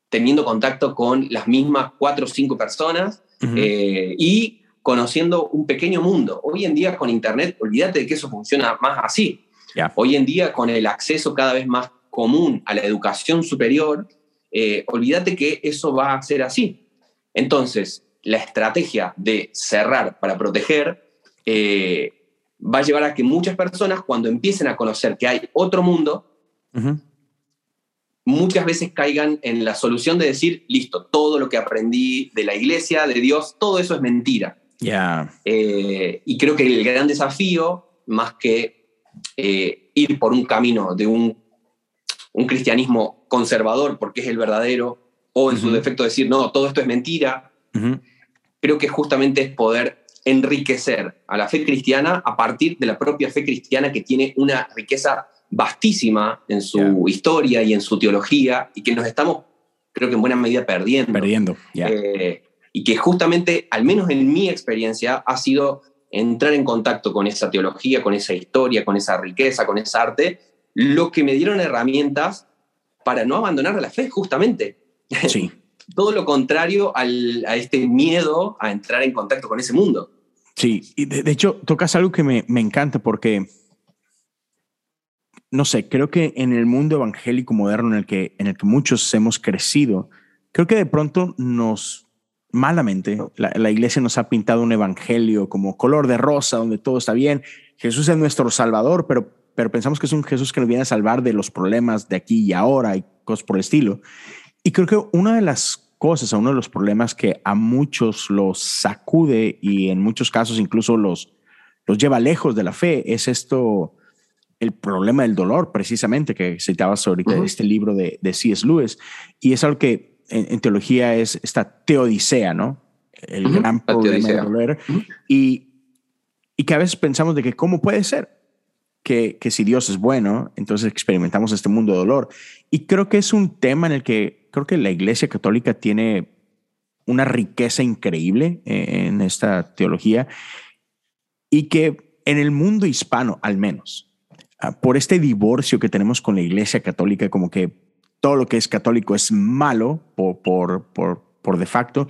teniendo contacto con las mismas cuatro o cinco personas eh, y conociendo un pequeño mundo. Hoy en día con Internet, olvídate de que eso funciona más así. Hoy en día con el acceso cada vez más común a la educación superior, eh, olvídate que eso va a ser así. Entonces, la estrategia de cerrar para proteger eh, va a llevar a que muchas personas, cuando empiecen a conocer que hay otro mundo, muchas veces caigan en la solución de decir, listo, todo lo que aprendí de la iglesia, de Dios, todo eso es mentira. Eh, y creo que el gran desafío, más que eh, ir por un camino de un, un cristianismo conservador, porque es el verdadero, o en su defecto decir, no, todo esto es mentira, creo que justamente es poder enriquecer a la fe cristiana a partir de la propia fe cristiana que tiene una riqueza vastísima en su historia y en su teología y que nos estamos, creo que en buena medida, perdiendo. Perdiendo, eh, y que justamente, al menos en mi experiencia, ha sido entrar en contacto con esa teología, con esa historia, con esa riqueza, con esa arte, lo que me dieron herramientas para no abandonar la fe, justamente. Sí. Todo lo contrario a este miedo a entrar en contacto con ese mundo. Sí, y de, hecho tocas algo que me, encanta porque, no sé, creo que en el mundo evangélico moderno en el, que, en el que muchos hemos crecido, creo que de pronto nos, malamente, la, la iglesia nos ha pintado un evangelio como color de rosa, donde todo está bien, Jesús es nuestro Salvador, pero pero pensamos que es un Jesús que nos viene a salvar de los problemas de aquí y ahora y cosas por el estilo. Y creo que una de las cosas, uno de los problemas que a muchos los sacude y en muchos casos incluso los, los lleva lejos de la fe es esto, el problema del dolor, precisamente, que citabas ahorita uh este libro de, de C.S. Lewis. Y es algo que en, teología es esta teodicea, ¿no? El gran problema del dolor. y, y que a veces pensamos de que cómo puede ser que, que, si Dios es bueno, entonces experimentamos este mundo de dolor. Y creo que es un tema en el que creo que la Iglesia Católica tiene una riqueza increíble eh, en esta teología y que en el mundo hispano, al menos, ah, por este divorcio que tenemos con la Iglesia Católica, como que todo lo que es católico es malo por, por, por, por de facto,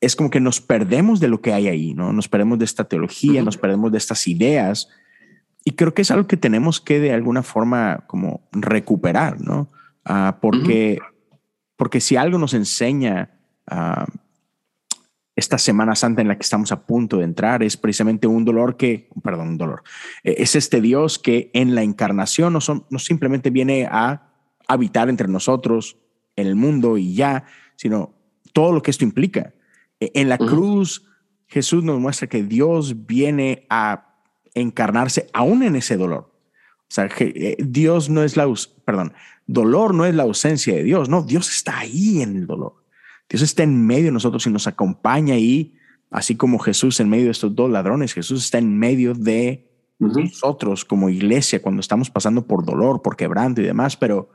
es como que nos perdemos de lo que hay ahí, ¿no? Nos perdemos de esta teología, nos perdemos de estas ideas. Y creo que es algo que tenemos que de alguna forma como recuperar, ¿no? Ah, porque, porque si algo nos enseña uh, esta Semana Santa en la que estamos a punto de entrar es precisamente un dolor que, perdón, un dolor, e, es este Dios que en la encarnación no, son, no simplemente viene a habitar entre nosotros, en el mundo y ya, sino todo lo que esto implica. E, en la cruz, Jesús nos muestra que Dios viene a encarnarse aún en ese dolor. O sea, que eh, Dios no es la, perdón, dolor no es la ausencia de Dios, no, Dios está ahí en el dolor. Dios está en medio de nosotros y nos acompaña ahí, así como Jesús en medio de estos dos ladrones, Jesús está en medio de nosotros como iglesia cuando estamos pasando por dolor, por quebranto y demás, pero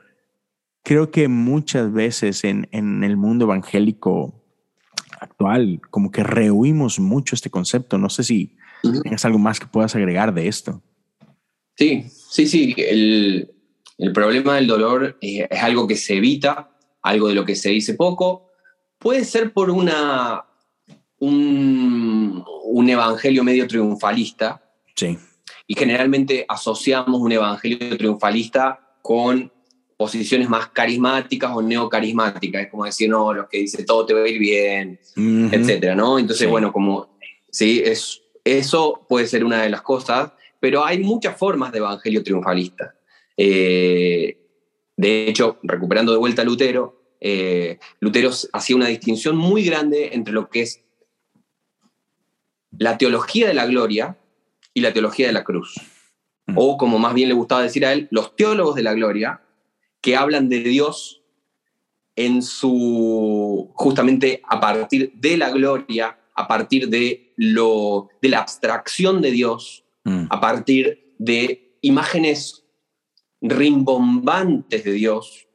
creo que muchas veces en, en el mundo evangélico actual, como que rehuimos mucho este concepto. No sé si tienes algo más que puedas agregar de esto. Sí, sí, sí. El, el problema del dolor eh, es algo que se evita, algo de lo que se dice poco. Puede ser por una, un, un evangelio medio triunfalista. Sí. Y generalmente asociamos un evangelio triunfalista con posiciones más carismáticas o neocarismáticas, es como decir, no, los que dice todo te va a ir bien, etcétera, ¿no? Entonces, bueno, como, sí, es, eso puede ser una de las cosas, pero hay muchas formas de evangelio triunfalista. Eh, de hecho, recuperando de vuelta a Lutero, eh, Lutero hacía una distinción muy grande entre lo que es la teología de la gloria y la teología de la cruz. Mm. O como más bien le gustaba decir a él, los teólogos de la gloria que hablan de Dios en su, justamente a partir de la gloria, a partir de, lo, de la abstracción de Dios, mm. a partir de imágenes rimbombantes de Dios.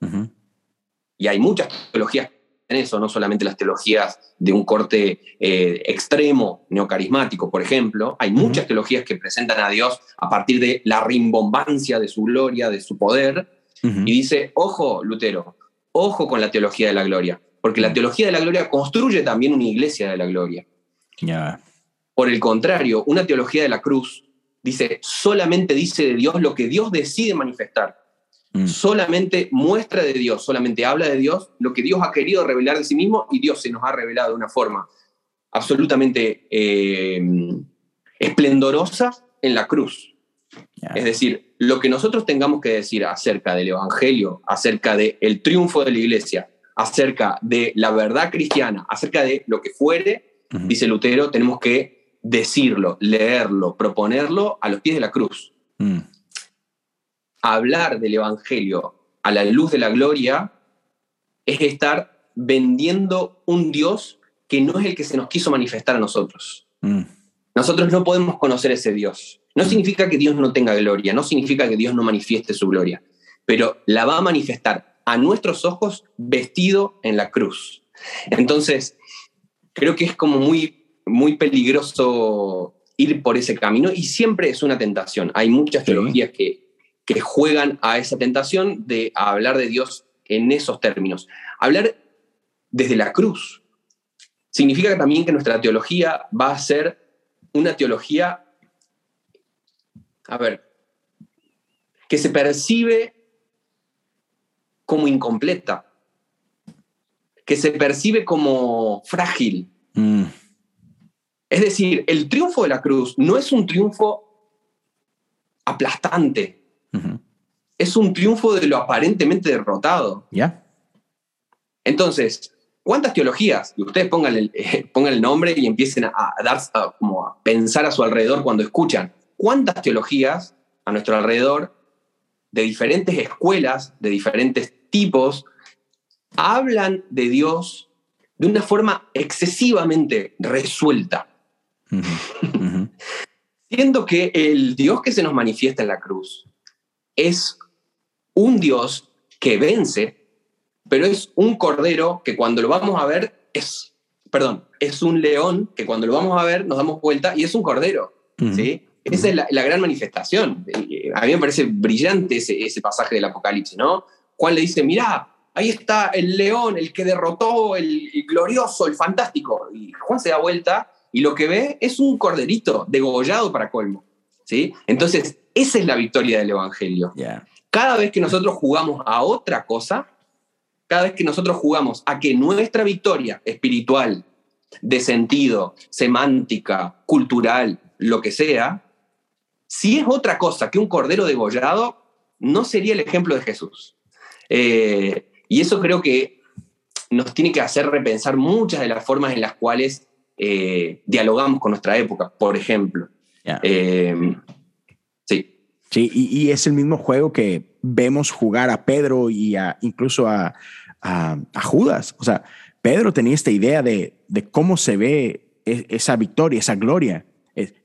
Y hay muchas teologías en eso, no solamente las teologías de un corte eh, extremo, neocarismático, por ejemplo. Hay muchas teologías que presentan a Dios a partir de la rimbombancia de su gloria, de su poder, y dice, ojo, Lutero, ojo con la teología de la gloria, porque la teología de la gloria construye también una iglesia de la gloria. Por el contrario, una teología de la cruz dice, solamente dice de Dios lo que Dios decide manifestar. Mm. Solamente muestra de Dios, solamente habla de Dios lo que Dios ha querido revelar de sí mismo y Dios se nos ha revelado de una forma absolutamente eh, esplendorosa en la cruz. Es decir, lo que nosotros tengamos que decir acerca del Evangelio, acerca del triunfo de la iglesia, acerca de la verdad cristiana, acerca de lo que fuere, dice Lutero, tenemos que decirlo, leerlo, proponerlo a los pies de la cruz. Mm. Hablar del Evangelio a la luz de la gloria es estar vendiendo un Dios que no es el que se nos quiso manifestar a nosotros. Mm. Nosotros no podemos conocer ese Dios. No significa que Dios no tenga gloria, no significa que Dios no manifieste su gloria, pero la va a manifestar a nuestros ojos vestido en la cruz. Entonces, creo que es como muy, muy peligroso ir por ese camino y siempre es una tentación. Hay muchas teologías que, que juegan a esa tentación de hablar de Dios en esos términos. Hablar desde la cruz significa también que nuestra teología va a ser una teología a ver, que se percibe como incompleta, que se percibe como frágil. Mm. Es decir, el triunfo de la cruz no es un triunfo aplastante, es un triunfo de lo aparentemente derrotado. Ya. Entonces, ¿cuántas teologías? Y ustedes pongan el, pongan el nombre y empiecen a, dar, como a pensar a su alrededor cuando escuchan. ¿Cuántas teologías a nuestro alrededor de diferentes escuelas, de diferentes tipos, hablan de Dios de una forma excesivamente resuelta? Siendo que el Dios que se nos manifiesta en la cruz es un Dios que vence, pero es un cordero que cuando lo vamos a ver es, perdón, es un león que cuando lo vamos a ver nos damos vuelta y es un cordero. ¿sí? Esa es la, gran manifestación. A mí me parece brillante ese, pasaje del Apocalipsis, ¿no? Juan le dice, mirá, ahí está el león, el que derrotó, el, glorioso, el fantástico. Y Juan se da vuelta y lo que ve es un corderito degollado para colmo. ¿sí? Entonces, esa es la victoria del Evangelio. Cada vez que nosotros jugamos a otra cosa, cada vez que nosotros jugamos a que nuestra victoria espiritual, de sentido, semántica, cultural, lo que sea, si es otra cosa que un cordero degollado, no sería el ejemplo de Jesús. Eh, y eso creo que nos tiene que hacer repensar muchas de las formas en las cuales eh, dialogamos con nuestra época, por ejemplo. Eh, sí. Sí, y, es el mismo juego que vemos jugar a Pedro y incluso a, Judas. O sea, Pedro tenía esta idea de, cómo se ve e, esa victoria, esa gloria.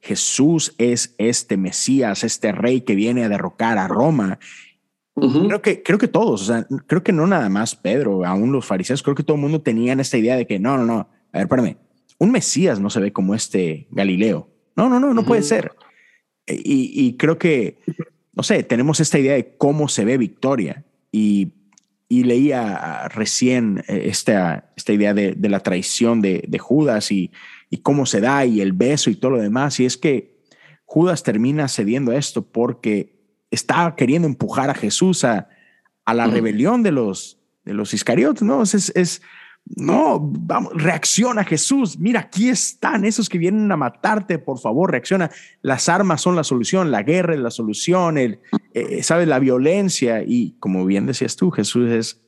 Jesús es este Mesías, este rey que viene a derrocar a Roma. Creo que, creo que todos, o sea, creo que no nada más Pedro, aún los fariseos, creo que todo el mundo tenían esta idea de que no, no, no, a ver, espérame, un Mesías no se ve como este Galileo. No, no, no, no puede ser. Y, creo que, no sé, tenemos esta idea de cómo se ve Victoria y, leía recién eh, esta, esta idea de, la traición de, Judas y, cómo se da y el beso y todo lo demás. Y es que Judas termina cediendo a esto porque está queriendo empujar a Jesús a, la rebelión de los, de los Iscariotes, ¿no? Es, es, no, vamos, reacciona Jesús. Mira, aquí están esos que vienen a matarte, por favor, reacciona. Las armas son la solución, la guerra es la solución, el, eh, sabes, la violencia. Y como bien decías tú, Jesús es,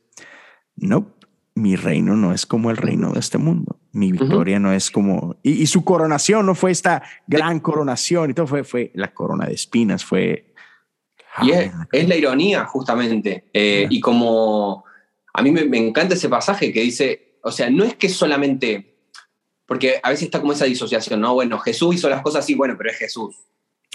no, mi reino no es como el reino de este mundo. Mi victoria no es como, y, su coronación no fue esta gran coronación y todo fue, fue la corona de espinas, fue... Y es, la ironía, justamente. Eh, y como a mí me, me encanta ese pasaje que dice, o sea, no es que solamente, porque a veces está como esa disociación, ¿no? Bueno, Jesús hizo las cosas así, bueno, pero es Jesús.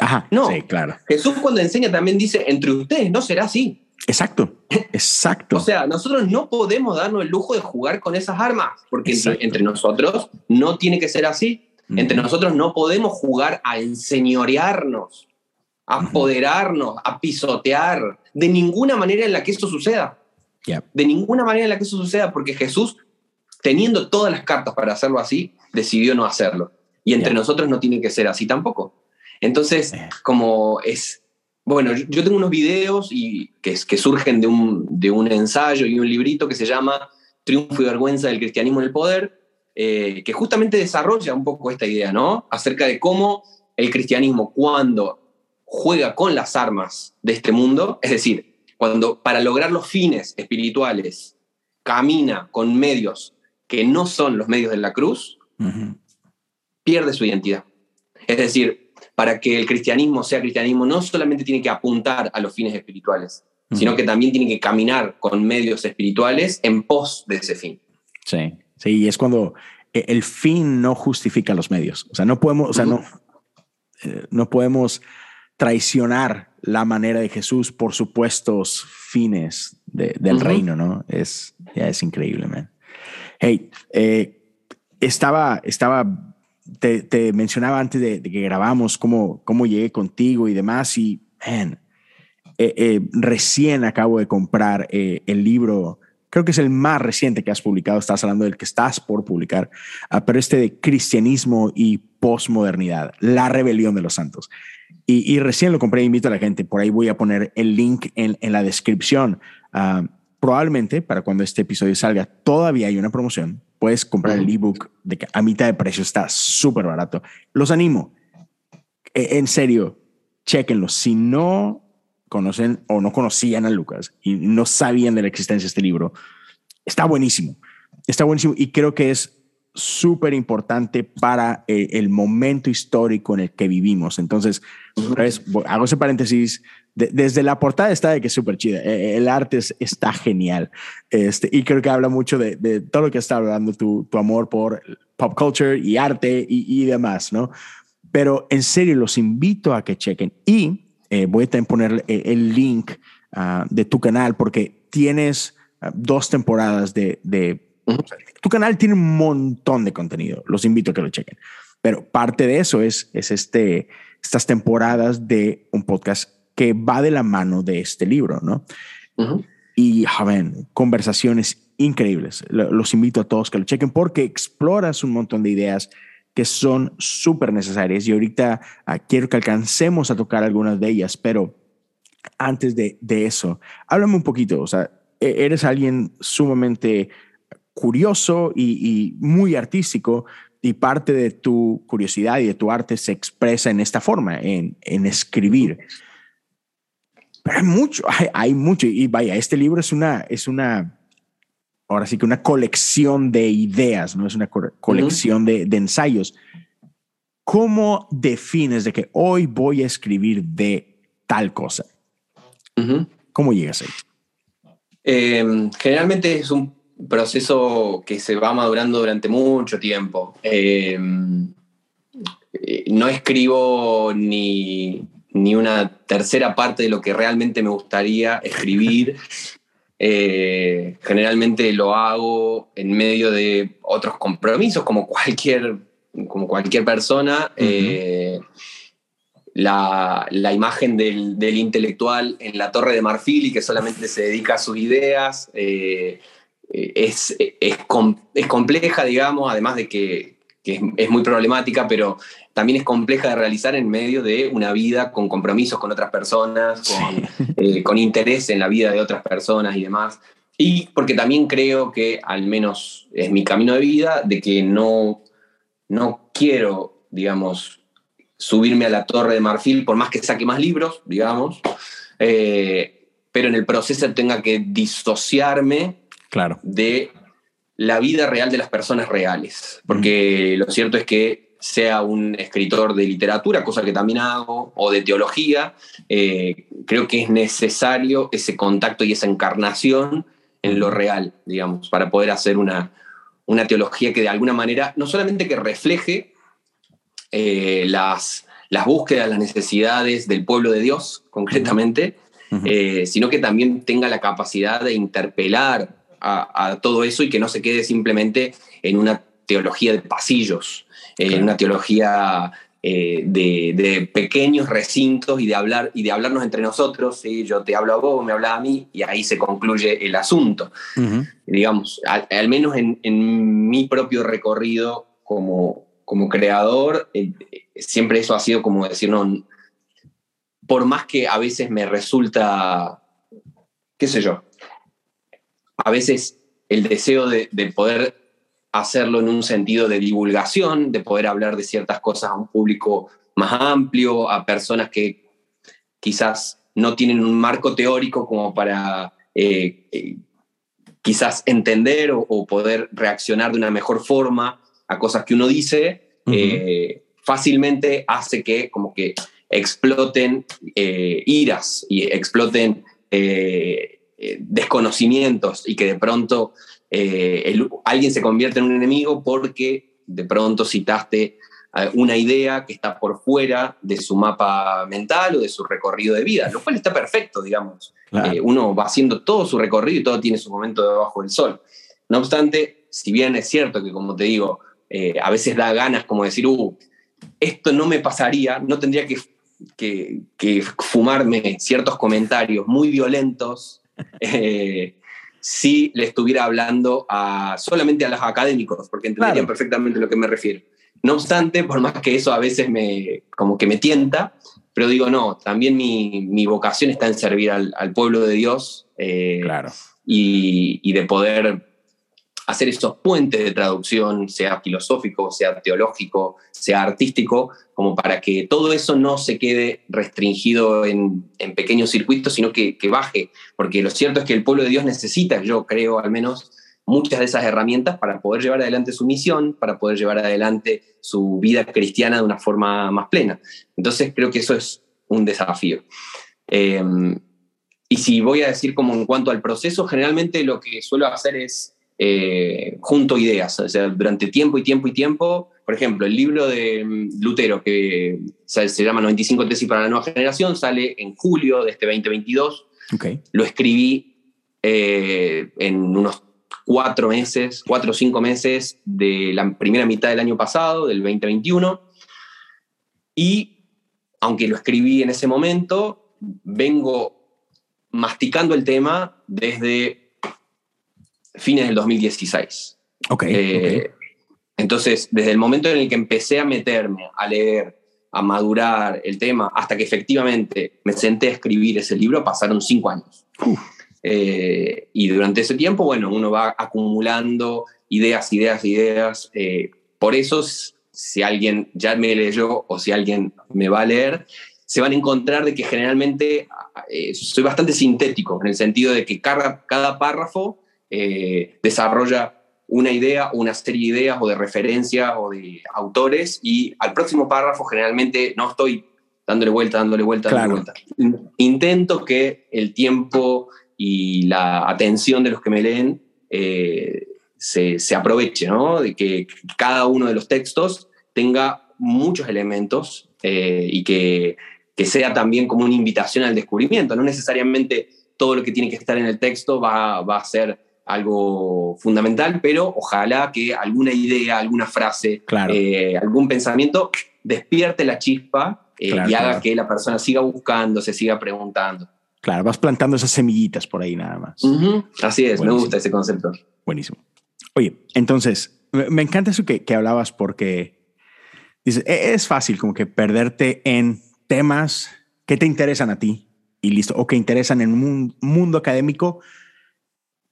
Ajá, no, sí, claro. Jesús cuando enseña también dice, entre ustedes no será así. Exacto, exacto. o sea, nosotros no podemos darnos el lujo de jugar con esas armas, porque entre, nosotros no tiene que ser así. Entre nosotros no podemos jugar a enseñorearnos, a apoderarnos, a pisotear, de ninguna manera en la que eso suceda. De ninguna manera en la que eso suceda, porque Jesús teniendo todas las cartas para hacerlo así, decidió no hacerlo. Y entre nosotros no tiene que ser así tampoco. Entonces, como es, bueno, yo tengo unos videos y, que, que surgen de un, de un ensayo y un librito que se llama Triunfo y Vergüenza del Cristianismo en el Poder, eh, que justamente desarrolla un poco esta idea, ¿no? Acerca de cómo el cristianismo cuando juega con las armas de este mundo, es decir, cuando para lograr los fines espirituales camina con medios que no son los medios de la cruz, pierde su identidad. Es decir, para que el cristianismo sea cristianismo, no solamente tiene que apuntar a los fines espirituales, sino que también tiene que caminar con medios espirituales en pos de ese fin. Sí, sí, y es cuando e, el fin no justifica los medios. O sea, no podemos, o sea, no, eh, no podemos traicionar la manera de Jesús por supuestos fines del reino, ¿no? Es, ya es increíble, man. Hey, eh, estaba, estaba, te, mencionaba antes de, que grabamos cómo, cómo llegué contigo y demás y, man, eh, eh, recién acabo de comprar el libro, creo que es el más reciente que has publicado, estás hablando del que estás por publicar, ah, pero este de cristianismo y posmodernidad, la rebelión de los santos. Y, recién lo compré, invito a la gente, por ahí voy a poner el link en, la descripción. Uh, probablemente para cuando este episodio salga todavía hay una promoción. Puedes comprar el ebook de que a mitad de precio está súper barato. Los animo. E, en serio, chequenlo. Si no conocen o no conocían a Lucas y no sabían de la existencia de este libro, está buenísimo. Está buenísimo y creo que es súper importante para eh, el, momento histórico en el que vivimos. Entonces, hago ese paréntesis. Desde la portada está de que es súper chida. E, el arte está genial. Este, y creo que habla mucho de, todo lo que está hablando, tu, tu, amor por pop culture y arte y, demás, ¿no? Pero en serio, los invito a que chequen. Y eh, voy a también poner el, link ah, de tu canal porque tienes ah, dos temporadas de tu canal tiene un montón de contenido. Los invito a que lo chequen. Pero parte de eso es, es este, estas temporadas de un podcast que va de la mano de este libro, ¿no? Y, joven, conversaciones increíbles. Los invito a todos que lo chequen porque exploras un montón de ideas que son súper necesarias y ahorita ah, quiero que alcancemos a tocar algunas de ellas, pero antes de, de eso, háblame un poquito, o sea, e-, eres alguien sumamente curioso y, muy artístico y parte de tu curiosidad y de tu arte se expresa en esta forma, en, escribir. Pero hay mucho, hay, mucho y vaya, este libro es una, es una, ahora sí que una colección de ideas, no es una colección de, ensayos. ¿Cómo defines de que hoy voy a escribir de tal cosa? ¿Cómo llegas ahí? Em, generalmente es un proceso que se va madurando durante mucho tiempo. Eh, no escribo ni, una tercera parte de lo que realmente me gustaría escribir. Eh, generalmente lo hago en medio de otros compromisos, como cualquier, como cualquier persona. Eh, la, imagen del, intelectual en la torre de marfil y que solamente se dedica a sus ideas es, es, compleja, digamos, además de que, es, muy problemática, pero también es compleja de realizar en medio de una vida con compromisos con otras personas, eh, con, interés en la vida de otras personas y demás. Y porque también creo que, al menos es mi camino de vida, de que no, no quiero, digamos, subirme a la torre de marfil por más que saque más libros, digamos, eh, pero en el proceso tenga que disociarme claro. de la vida real de las personas reales. Porque lo cierto es que sea un escritor de literatura, cosa que también hago, o de teología, eh, creo que es necesario ese contacto y esa encarnación en lo real, digamos, para poder hacer una, una teología que de alguna manera, no solamente que refleje eh, las, las búsquedas, las necesidades del pueblo de Dios, concretamente, eh, sino que también tenga la capacidad de interpelar a, todo eso y que no se quede simplemente en una teología de pasillos, en una teología eh, de, pequeños recintos y de, hablar, y de hablarnos entre nosotros. ¿sí? Yo te hablo a vos, me hablas a mí y ahí se concluye el asunto. Digamos, al, menos en, mi propio recorrido como, como creador, eh, siempre eso ha sido como decir, no, por más que a veces me resulta, qué sé yo, a veces el deseo de, poder hacerlo en un sentido de divulgación, de poder hablar de ciertas cosas a un público más amplio, a personas que quizás no tienen un marco teórico como para eh, eh, quizás entender o, poder reaccionar de una mejor forma a cosas que uno dice, eh, fácilmente hace que como que exploten iras y exploten eh, desconocimientos y que de pronto eh, alguien se convierte en un enemigo porque de pronto citaste eh, una idea que está por fuera de su mapa mental o de su recorrido de vida, lo cual está perfecto, digamos. uno va haciendo todo su recorrido y todo tiene su momento debajo del sol. No obstante, si bien es cierto que, como te digo, a veces da ganas como decir, uh, esto no me pasaría, no tendría que, que, que fumarme ciertos comentarios muy violentos eh, si le estuviera hablando a, solamente a los académicos, porque entenderían perfectamente lo que me refiero. No obstante, por más que eso a veces me, como que me tienta, pero digo, no, también mi, mi vocación está en servir al, al pueblo de Dios eh, claro. y, y, de poder hacer esos puentes de traducción, sea filosófico, sea teológico, sea artístico, como para que todo eso no se quede restringido en, pequeños circuitos, sino que, baje. Porque lo cierto es que el pueblo de Dios necesita, yo creo al menos, muchas de esas herramientas para poder llevar adelante su misión, para poder llevar adelante su vida cristiana de una forma más plena. Entonces creo que eso es un desafío. Em, y si voy a decir como en cuanto al proceso, generalmente lo que suelo hacer es eh, junto ideas, o sea, durante tiempo y tiempo y tiempo. Por ejemplo, el libro de mm, Lutero, que se llama 95 tesis para la nueva generación, sale en julio de este 2022. Okay. Lo escribí eh, en unos cuatro meses, cuatro o cinco meses de la primera mitad del año pasado, del 2021. Y aunque lo escribí en ese momento, vengo masticando el tema desde fines del 2016. Eh, ok. Entonces, desde el momento en el que empecé a meterme, a leer, a madurar el tema, hasta que efectivamente me senté a escribir ese libro, pasaron cinco años. Eh, y durante ese tiempo, bueno, uno va acumulando ideas, ideas, ideas. Eh, por eso, si alguien ya me leyó o si alguien me va a leer, se van a encontrar de que generalmente soy bastante sintético, en el sentido de que cada, cada párrafo eh, desarrolla una idea, una serie de ideas o de referencias o de autores y al próximo párrafo generalmente no estoy dándole vuelta, dándole vuelta, dándole vuelta. Intento que el tiempo y la atención de los que me leen eh, se, se, aproveche, ¿no? De que cada uno de los textos tenga muchos elementos eh, y que, que sea también como una invitación al descubrimiento. No necesariamente todo lo que tiene que estar en el texto va, va a ser algo fundamental, pero ojalá que alguna idea, alguna frase, eh, algún pensamiento despierte la chispa eh, y haga que la persona siga buscando, se siga preguntando. Claro, vas plantando esas semillitas por ahí nada más. Así es, me gusta ese concepto. Buenísimo. Oye, entonces, me encanta eso que, que hablabas porque dices, e-, es fácil como que perderte en temas que te interesan a ti y listo, o que interesan en un mundo académico,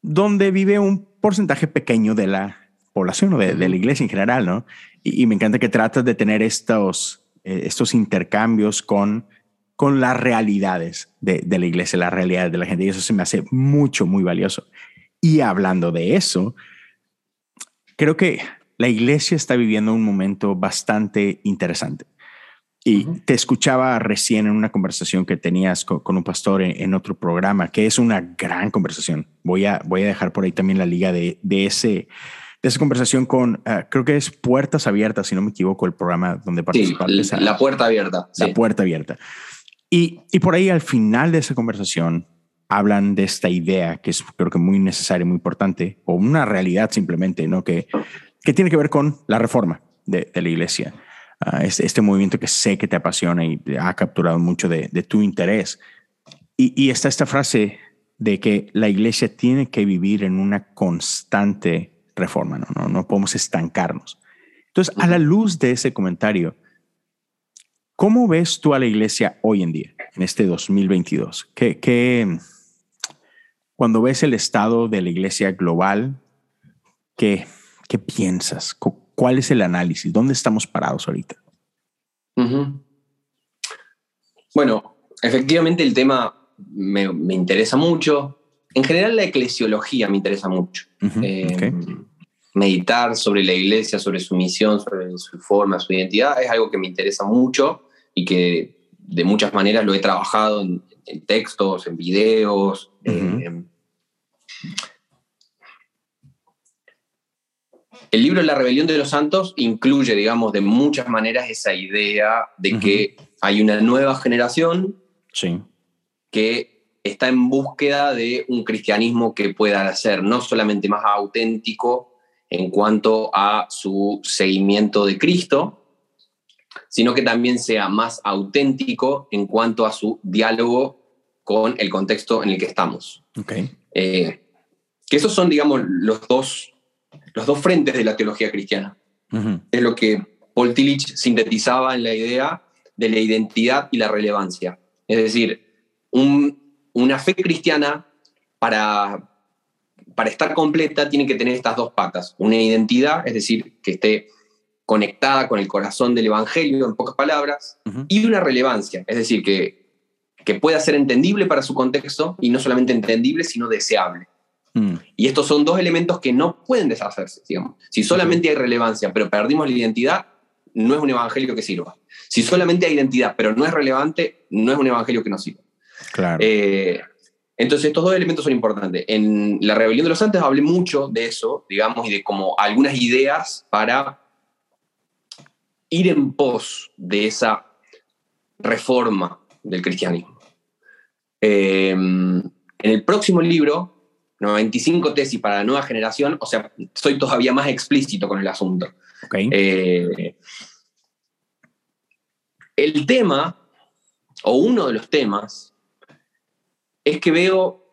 donde vive un porcentaje pequeño de la población o de, la iglesia en general, ¿no? Y, me encanta que tratas de tener estos, eh, estos intercambios con, con las realidades de, la iglesia, las realidades de la gente, y eso se me hace mucho, muy valioso. Y hablando de eso, creo que la iglesia está viviendo un momento bastante interesante. Y te escuchaba recién en una conversación que tenías con, un pastor en, otro programa, que es una gran conversación. Voy a, voy a dejar por ahí también la liga de, de ese, de esa conversación con, ah, creo que es Puertas Abiertas, si no me equivoco, el programa donde participaste. Sí, la, Puerta Abierta. La Puerta Abierta. Y, y por ahí al final de esa conversación hablan de esta idea que es creo que muy necesaria, muy importante, o una realidad simplemente, ¿no? Que, que tiene que ver con la reforma de, de la iglesia este, este, movimiento que sé que te apasiona y ha capturado mucho de, tu interés. Y, está esta frase de que la iglesia tiene que vivir en una constante reforma, no, no, no podemos estancarnos. Entonces, a la luz de ese comentario, ¿cómo ves tú a la iglesia hoy en día, en este 2022? ¿Qué, qué, cuando ves el estado de la iglesia global, ¿qué, qué piensas? ¿Cuál es el análisis? ¿Dónde estamos parados ahorita? Bueno, efectivamente el tema me, interesa mucho. En general la eclesiología me interesa mucho. Eh, meditar sobre la iglesia, sobre su misión, sobre su forma, su identidad, es algo que me interesa mucho y que de muchas maneras lo he trabajado en, textos, en videos. El libro La rebelión de los santos incluye, digamos, de muchas maneras esa idea de que hay una nueva generación que está en búsqueda de un cristianismo que pueda ser no solamente más auténtico en cuanto a su seguimiento de Cristo, sino que también sea más auténtico en cuanto a su diálogo con el contexto en el que estamos. Eh, que esos son, digamos, los dos los dos frentes de la teología cristiana. Es lo que Paul Tillich sintetizaba en la idea de la identidad y la relevancia. Es decir, una fe cristiana para, para estar completa, tiene que tener estas dos patas. Una identidad, es decir, que esté conectada con el corazón del Evangelio, en pocas palabras, y una relevancia, es decir, que, que pueda ser entendible para su contexto y no solamente entendible, sino deseable. Mm. Y estos son dos elementos que no pueden deshacerse, digamos. Si solamente hay relevancia, pero perdimos la identidad, no es un evangelio que sirva. Si solamente hay identidad, pero no es relevante, no es un evangelio que nos sirva. Claro. Eh, entonces, estos dos elementos son importantes. En la rebelión de los santos hablé mucho de eso, digamos, y de como algunas ideas para ir en pos de esa reforma del cristianismo. Eh, en el próximo libro, 95 tesis para la nueva generación, o sea, soy todavía más explícito con el asunto. Eh, el tema, o uno de los temas, es que veo,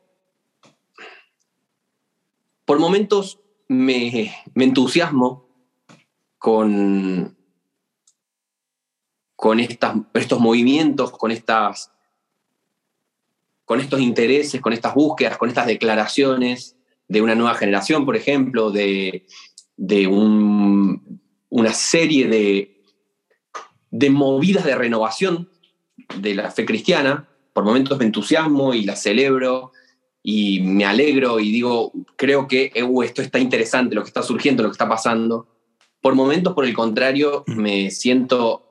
por momentos me, entusiasmo con, con estos movimientos, con, estas, con estos intereses, con estas búsquedas, con estas declaraciones de una nueva generación, por ejemplo, de, una serie de, de movidas de renovación de la fe cristiana, por momentos me entusiasmo y la celebro y me alegro y digo, creo que esto está interesante, lo que está surgiendo, lo que está pasando. Por momentos, por el contrario, mm. me siento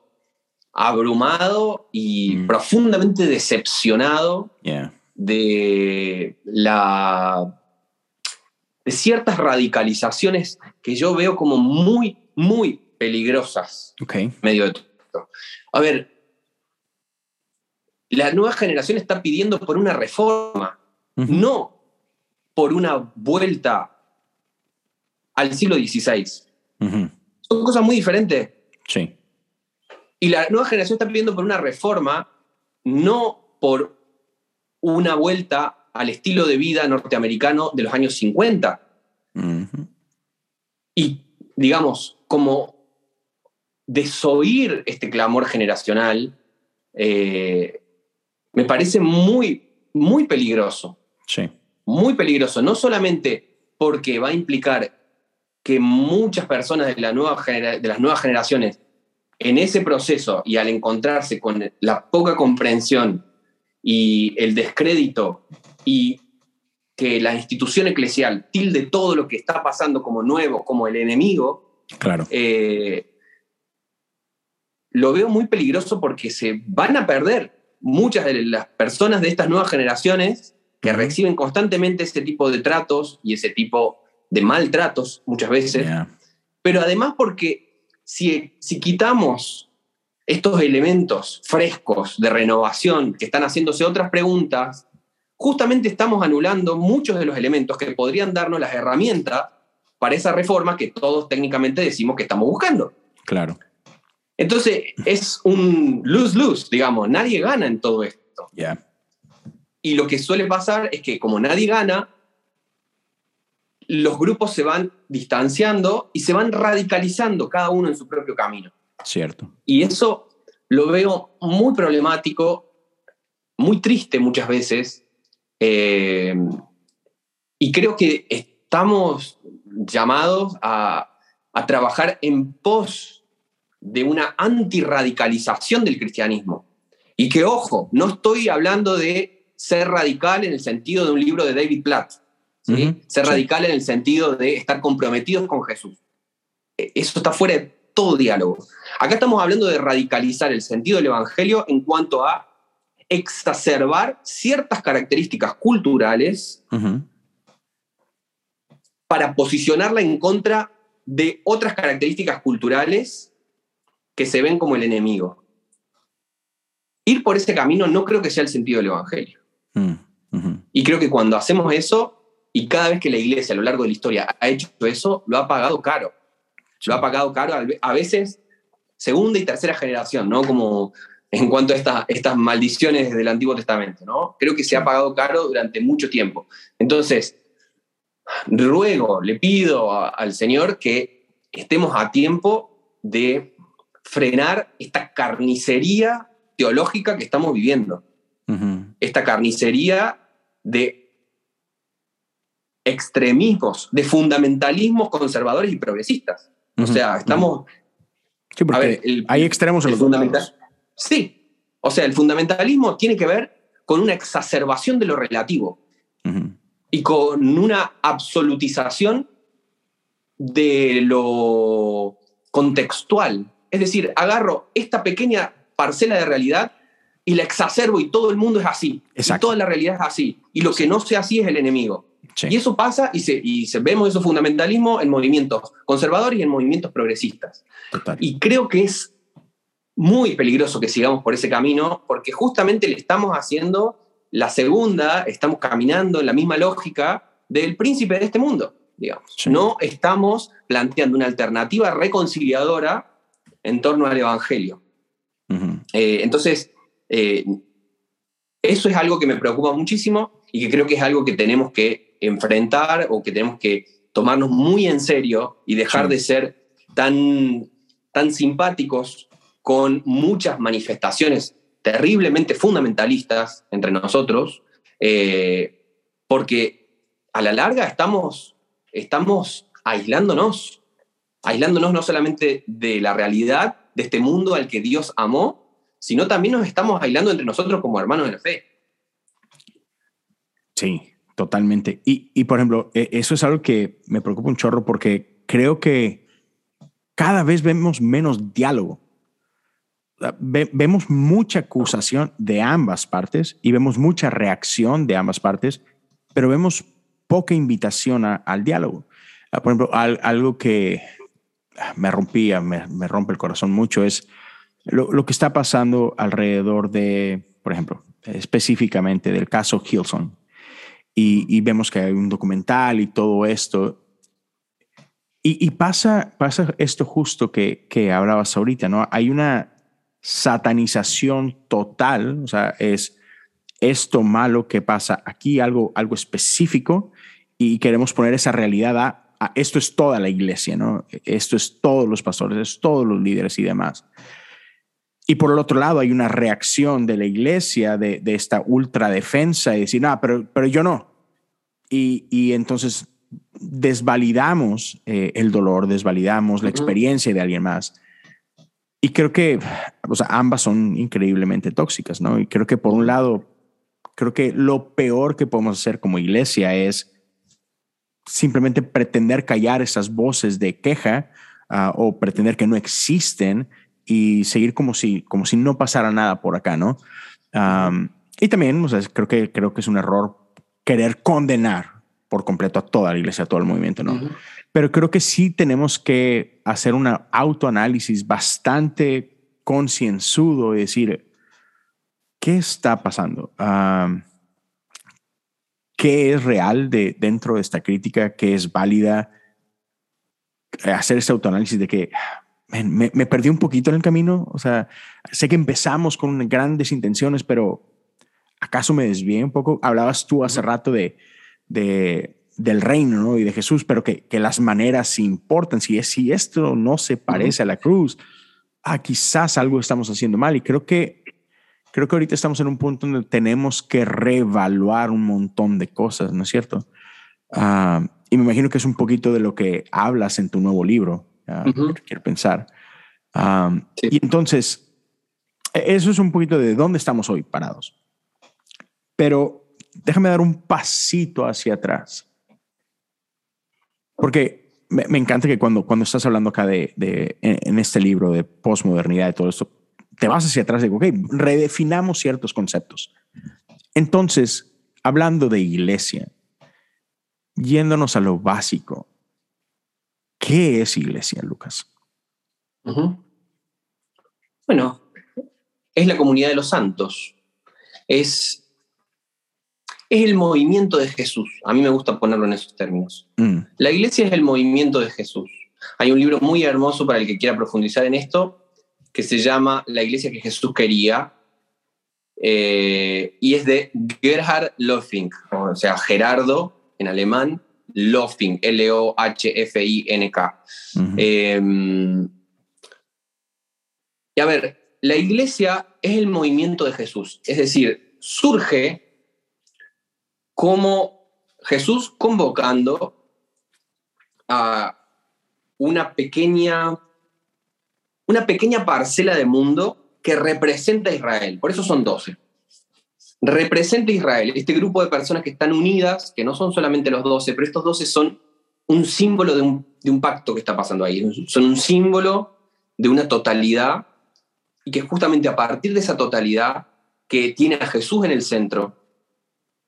abrumado y mm. profundamente decepcionado de la de ciertas radicalizaciones que yo veo como muy, muy peligrosas medio de todo. A ver, la nueva generación está pidiendo por una reforma, no por una vuelta al siglo XVI. Son cosas muy diferentes. Sí. Y la nueva generación está pidiendo por una reforma, no por una vuelta al estilo de vida norteamericano de los años 50. Y, digamos, como desoír este clamor generacional, eh, me parece muy, muy peligroso. Sí. Muy peligroso, no solamente porque va a implicar que muchas personas de, la nueva de las nuevas generaciones en ese proceso y al encontrarse con la poca comprensión y el descrédito y que la institución eclesial tilde todo lo que está pasando como nuevo, como el enemigo, claro. Eh, lo veo muy peligroso porque se van a perder muchas de las personas de estas nuevas generaciones que reciben constantemente ese tipo de tratos y ese tipo de maltratos muchas veces, pero además porque si, si quitamos estos elementos frescos de renovación que están haciéndose otras preguntas, justamente estamos anulando muchos de los elementos que podrían darnos las herramientas para esa reforma que todos técnicamente decimos que estamos buscando. Claro. Entonces es un lose-lose, digamos, nadie gana en todo esto. Y lo que suele pasar es que como nadie gana, los grupos se van distanciando y se van radicalizando cada uno en su propio camino. Cierto. Y eso lo veo muy problemático, muy triste muchas veces. Eh, y creo que estamos llamados a, a trabajar en pos de una antirradicalización del cristianismo. Y que, ojo, no estoy hablando de ser radical en el sentido de un libro de David Platt, ser radical en el sentido de estar comprometidos con Jesús. E, eso está fuera de todo diálogo. Acá estamos hablando de radicalizar el sentido del Evangelio en cuanto a exacerbar ciertas características culturales para posicionarla en contra de otras características culturales que se ven como el enemigo. Ir por ese camino no creo que sea el sentido del Evangelio. Mm, y creo que cuando hacemos eso, y cada vez que la iglesia a lo largo de la historia ha hecho eso, lo ha pagado caro. Lo ha pagado caro a veces segunda y tercera generación, ¿no? Como en cuanto a estas maldiciones del Antiguo Testamento, ¿no? Creo que se ha pagado caro durante mucho tiempo. Entonces, ruego, le pido al Señor que estemos a tiempo de frenar esta carnicería teológica que estamos viviendo. Esta carnicería de extremismos, de fundamentalismos conservadores y progresistas. O sea, estamos... Sí, porque hay extremos en los fundamental, Sí, o sea, el fundamentalismo tiene que ver con una exacerbación de lo relativo y con una absolutización de lo contextual. Es decir, agarro esta pequeña parcela de realidad y la exacerbo y todo el mundo es así. Y toda la realidad es así. Y lo que no sea así es el enemigo. Y eso pasa y, se, y se, vemos esos fundamentalismo en movimientos conservadores y en movimientos progresistas. Y creo que es muy peligroso que sigamos por ese camino porque justamente le estamos haciendo la segunda, estamos caminando en la misma lógica del príncipe de este mundo, digamos. No estamos planteando una alternativa reconciliadora en torno al Evangelio. Eh, entonces, eh, eso es algo que me preocupa muchísimo y que creo que es algo que tenemos que enfrentar o que tenemos que tomarnos muy en serio y dejar de ser tan, tan simpáticos con muchas manifestaciones terriblemente fundamentalistas entre nosotros, eh, porque a la larga estamos, estamos aislándonos, aislándonos no solamente de la realidad de este mundo al que Dios amó, sino también nos estamos aislando entre nosotros como hermanos de la fe. Sí, Totalmente. Y, por ejemplo, e, eso es algo que me preocupa un chorro porque creo que cada vez vemos menos diálogo. vemos mucha acusación de ambas partes y vemos mucha reacción de ambas partes, pero vemos poca invitación al diálogo. Ah, por ejemplo, algo que me rompía, me, rompe el corazón mucho es lo, lo, que está pasando alrededor de, por ejemplo, específicamente del caso Hilson y, vemos que hay un documental y todo esto. Y, pasa, pasa esto justo que, que hablabas ahorita, ¿no? Hay una satanización total, o sea, es esto malo que pasa aquí, algo, algo específico, y queremos poner esa realidad a, esto es toda la iglesia, ¿no? Esto es todos los pastores, es todos los líderes y demás. Y por el otro lado hay una reacción de la iglesia de, de esta ultradefensa y decir, no, pero, pero yo no. Y, y entonces desvalidamos eh, el dolor, desvalidamos la experiencia de alguien más. Y creo que o sea, ambas son increíblemente tóxicas, ¿no? Y creo que por un lado, creo que lo peor que podemos hacer como iglesia es simplemente pretender callar esas voces de queja ah, o pretender que no existen y seguir como si, como si no pasara nada por acá, ¿no? y también, o sea, creo que, creo que es un error querer condenar por completo a toda la iglesia, a todo el movimiento, ¿no? Pero creo que sí tenemos que hacer un autoanálisis bastante concienzudo y decir, ¿qué está pasando? ¿Qué es real de, dentro de esta crítica? ¿Qué es válida? Hacer ese autoanálisis de que me, perdí un poquito en el camino. O sea, sé que empezamos con grandes intenciones, pero ¿acaso me desvié un poco? Hablabas tú hace rato de, de, del reino y de Jesús, pero que, que, las maneras importan. Si, es, si esto no se parece a la cruz, ah, quizás algo estamos haciendo mal. Y creo que, creo que ahorita estamos en un punto donde tenemos que reevaluar un montón de cosas, ¿no es cierto? Ah, y me imagino que es un poquito de lo que hablas en tu nuevo libro quiero pensar. Y entonces, e-, eso es un poquito de dónde estamos hoy parados. Pero déjame dar un pasito hacia atrás. Porque me, encanta que cuando, cuando estás hablando acá de, de en, este libro de posmodernidad y todo esto, te vas hacia atrás y digo, ok, redefinamos ciertos conceptos. Entonces, hablando de iglesia, yéndonos a lo básico, ¿Qué es iglesia, Lucas? Bueno, es la comunidad de los santos. Es, es el movimiento de Jesús. A mí me gusta ponerlo en esos términos. Mm. La iglesia es el movimiento de Jesús. Hay un libro muy hermoso para el que quiera profundizar en esto que se llama La iglesia que Jesús quería. Eh, y es de Gerhard Löffing, o sea, Gerardo en alemán, Lofting, L-O-H-F-I-N-K. Em, y a ver, la iglesia es el movimiento de Jesús, es decir, surge como Jesús convocando a una pequeña, una pequeña parcela de mundo que representa a Israel. Por eso son doce. Representa a Israel, este grupo de personas que están unidas, que no son solamente los doce, pero estos doce son un símbolo de un, de un pacto que está pasando ahí. Son un símbolo de una totalidad y que justamente a partir de esa totalidad que tiene a Jesús en el centro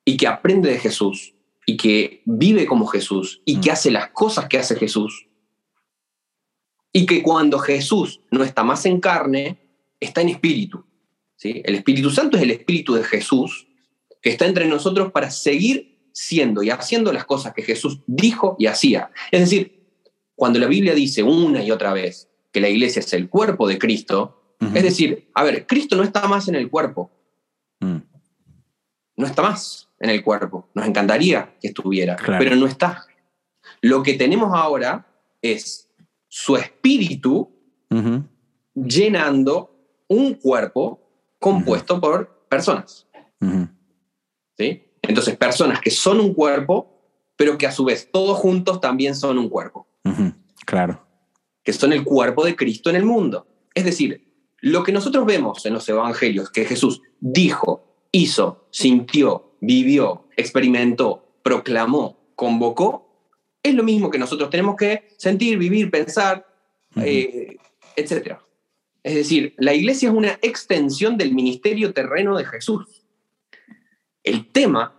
y que aprende de Jesús y que vive como Jesús y que mm. hace las cosas que hace Jesús, y que cuando Jesús no está más en carne, está en espíritu. ¿Sí? El Espíritu Santo es el espíritu de Jesús que está entre nosotros para seguir siendo y haciendo las cosas que Jesús dijo y hacía. Es decir, cuando la Biblia dice una y otra vez que la iglesia es el cuerpo de Cristo, es decir, a ver, Cristo no está más en el cuerpo. Mm. No está más en el cuerpo. Nos encantaría que estuviera, pero no está. Lo que tenemos ahora es su espíritu llenando un cuerpo compuesto por personas. ¿Sí? Entonces, personas que son un cuerpo, pero que a su vez todos juntos también son un cuerpo. Claro. Que son el cuerpo de Cristo en el mundo. Es decir, lo que nosotros vemos en los evangelios, que Jesús dijo, hizo, sintió, vivió, experimentó, proclamó, convocó, es lo mismo que nosotros tenemos que sentir, vivir, pensar, eh, etc. Es decir, la iglesia es una extensión del ministerio terreno de Jesús. El tema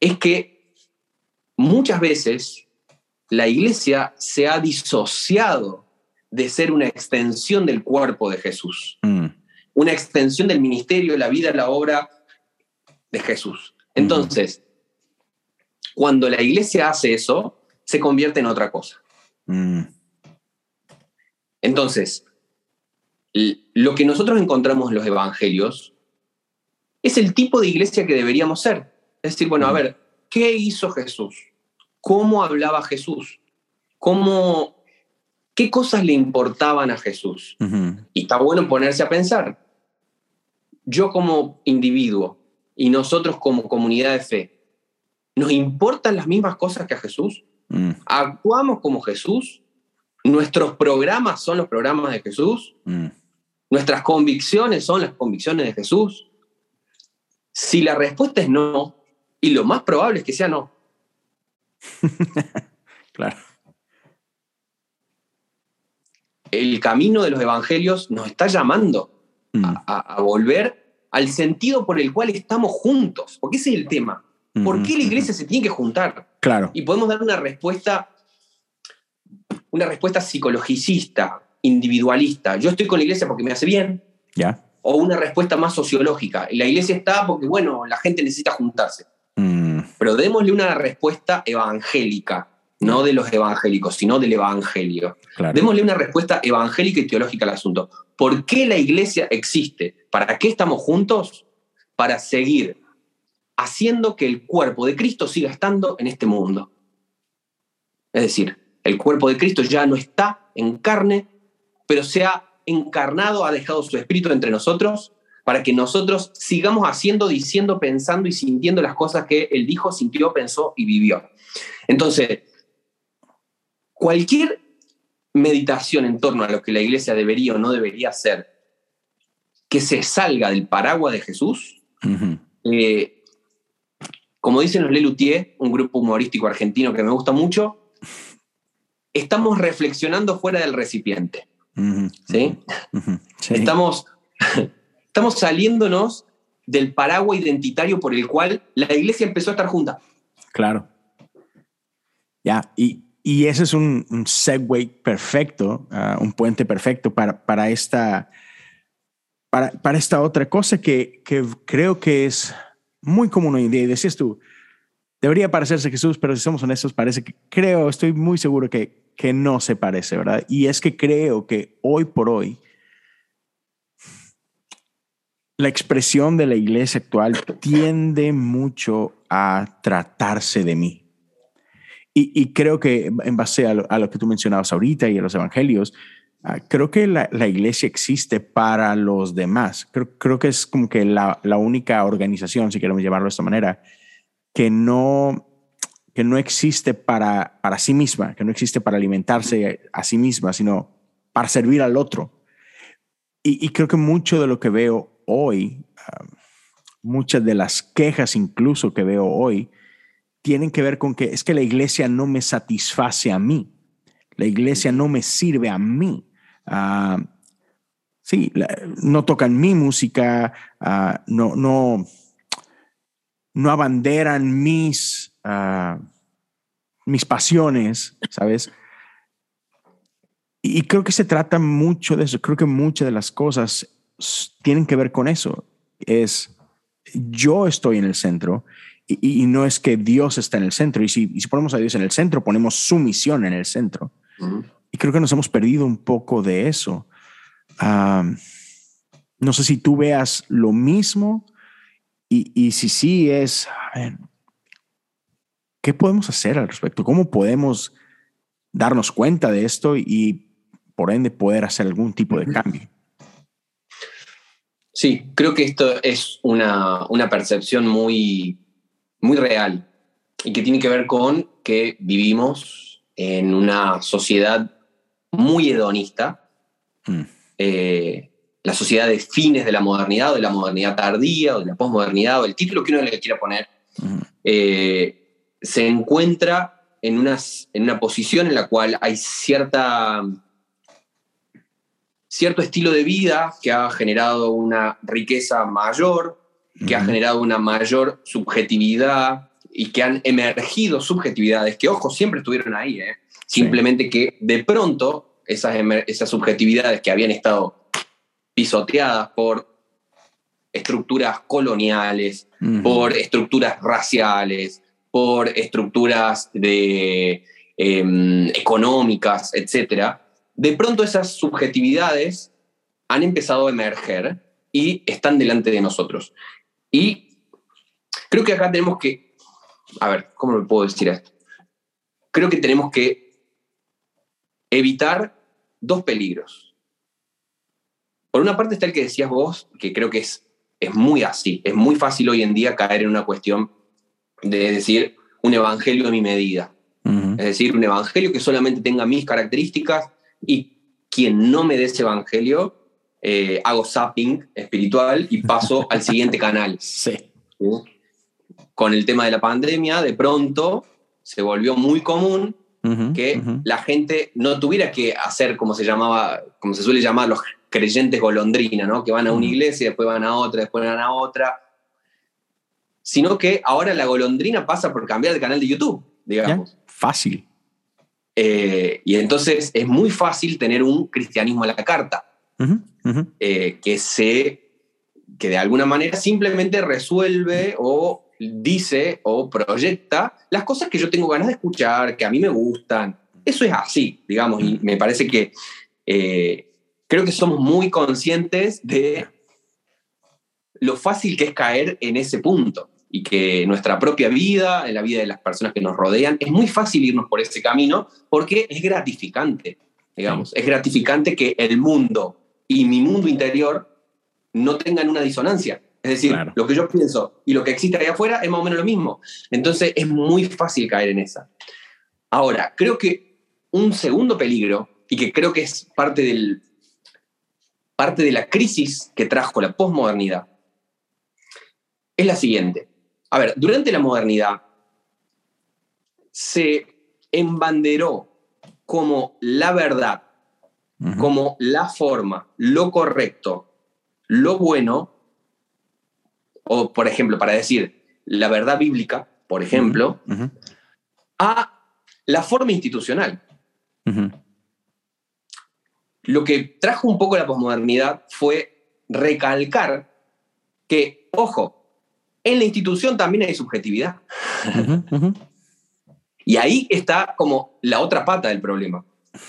es que muchas veces la iglesia se ha disociado de ser una extensión del cuerpo de Jesús, mm. una extensión del ministerio, la vida, la obra de Jesús. Entonces, cuando la iglesia hace eso, se convierte en otra cosa. Mm. Entonces, lo que nosotros encontramos en los evangelios es el tipo de iglesia que deberíamos ser. Es decir, bueno, a ver, ¿qué hizo Jesús? ¿Cómo hablaba Jesús? ¿Cómo, ¿Qué cosas le importaban a Jesús? Y está bueno ponerse a pensar. Yo como individuo y nosotros como comunidad de fe, ¿Nos importan las mismas cosas que a Jesús? Mm. ¿Actuamos como Jesús? ¿Nuestros programas son los programas de Jesús? Mm. ¿Nuestras convicciones son las convicciones de Jesús? Si la respuesta es no, y lo más probable es que sea no. claro. El camino de los evangelios nos está llamando mm. a volver al sentido por el cual estamos juntos, porque ese es el tema. ¿Por qué la iglesia se tiene que juntar? Claro. Y podemos dar una respuesta, una respuesta psicologicista, individualista. Yo estoy con la iglesia porque me hace bien. Ya. O una respuesta más sociológica. La iglesia está porque, bueno, la gente necesita juntarse. Mm. Pero démosle una respuesta evangélica, no de los evangélicos, sino del evangelio. Démosle una respuesta evangélica y teológica al asunto. ¿Por qué la iglesia existe? ¿Para qué estamos juntos? Para seguir haciendo que el cuerpo de Cristo siga estando en este mundo. Es decir, el cuerpo de Cristo ya no está en carne, pero se ha encarnado, ha dejado su espíritu entre nosotros para que nosotros sigamos haciendo, diciendo, pensando y sintiendo las cosas que Él dijo, sintió, pensó y vivió. Entonces, cualquier meditación en torno a lo que la iglesia debería o no debería hacer, que se salga del paraguas de Jesús, como dicen los Lelutier, un grupo humorístico argentino que me gusta mucho, estamos reflexionando fuera del recipiente. ¿sí? Estamos, estamos saliéndonos del paraguas identitario por el cual la iglesia empezó a estar junta. Claro. Ya, y, ese es un, un segue perfecto, ah, un puente perfecto para, para, esta, para, para esta otra cosa que, que creo que es muy común hoy en día. Y decías tú, debería parecerse a Jesús, pero si somos honestos, parece que creo, estoy muy seguro que, que no se parece, ¿verdad? Y es que creo que hoy por hoy la expresión de la iglesia actual tiende mucho a tratarse de mí. Y, creo que en base a lo, que tú mencionabas ahorita y a los evangelios, Ah, creo que la, iglesia existe para los demás. Creo, creo que es como que la, única organización, si queremos llamarlo de esta manera, que no, que no existe para, para sí misma, que no existe para alimentarse a sí misma, sino para servir al otro. Y, creo que mucho de lo que veo hoy, um, muchas de las quejas incluso que veo hoy, tienen que ver con que es que la iglesia no me satisface a mí, la iglesia no me sirve a mí. Uh, sí, no tocan mi música, uh, no, no, no abanderan mis, uh, mis pasiones, ¿sabes? Y creo que se trata mucho de eso. Creo que muchas de las cosas tienen que ver con eso. Es yo estoy en el centro y, no es que Dios está en el centro. Y si, si, ponemos a Dios en el centro, ponemos su misión en el centro. Y creo que nos hemos perdido un poco de eso. no sé si tú veas lo mismo y, y si sí es, ¿qué podemos hacer al respecto? ¿Cómo podemos darnos cuenta de esto y por ende poder hacer algún tipo de cambio. Sí, creo que esto es una, percepción muy, muy real y que tiene que ver con que vivimos en una sociedad muy hedonista, mm. eh, la sociedad de fines de la modernidad o de la modernidad tardía o de la posmodernidad o el título que uno le quiera poner, eh, se encuentra en, unas, en una posición en la cual hay cierta cierto estilo de vida que ha generado una riqueza mayor, que ha generado una mayor subjetividad y que han emergido subjetividades que, ojo, siempre estuvieron ahí, ¿eh? simplemente que de pronto esas, esas subjetividades que habían estado pisoteadas por estructuras coloniales, por estructuras raciales, por estructuras de, em, económicas, etcétera, de pronto esas subjetividades han empezado a emerger y están delante de nosotros. Y creo que acá tenemos que, a ver, ¿cómo le puedo decir esto? Creo que tenemos que evitar dos peligros. Por una parte está el que decías vos, que creo que es, es muy así, es muy fácil hoy en día caer en una cuestión de decir un evangelio a mi medida. Es decir, un evangelio que solamente tenga mis características, y quien no me dé ese evangelio, eh, hago zapping espiritual y paso al siguiente canal. Sí. Con el tema de la pandemia, de pronto se volvió muy común que la gente no tuviera que hacer como se llamaba, como se suele llamar los creyentes golondrina, ¿no? Que van a una iglesia, después van a otra, después van a otra. Sino que ahora la golondrina pasa por cambiar de canal de YouTube, digamos. Fácil. Eh, y entonces es muy fácil tener un cristianismo a la carta, eh, que, se, que de alguna manera simplemente resuelve o dice o proyecta las cosas que yo tengo ganas de escuchar, que a mí me gustan. Eso es así, digamos, y me parece que eh, creo que somos muy conscientes de lo fácil que es caer en ese punto y que nuestra propia vida, en la vida de las personas que nos rodean, es muy fácil irnos por ese camino porque es gratificante, digamos, es gratificante que el mundo y mi mundo interior no tengan una disonancia. Es decir, lo que yo pienso y lo que existe ahí afuera es más o menos lo mismo. Entonces es muy fácil caer en esa. Ahora, creo que un segundo peligro, y que creo que es parte, del, parte de la crisis que trajo la posmodernidad, es la siguiente. A ver, durante la modernidad se embanderó como la verdad, como la forma, lo correcto, lo bueno, o por ejemplo, para decir la verdad bíblica, por ejemplo, a la forma institucional. Lo que trajo un poco la posmodernidad fue recalcar que, ojo, en la institución también hay subjetividad. Y ahí está como la otra pata del problema.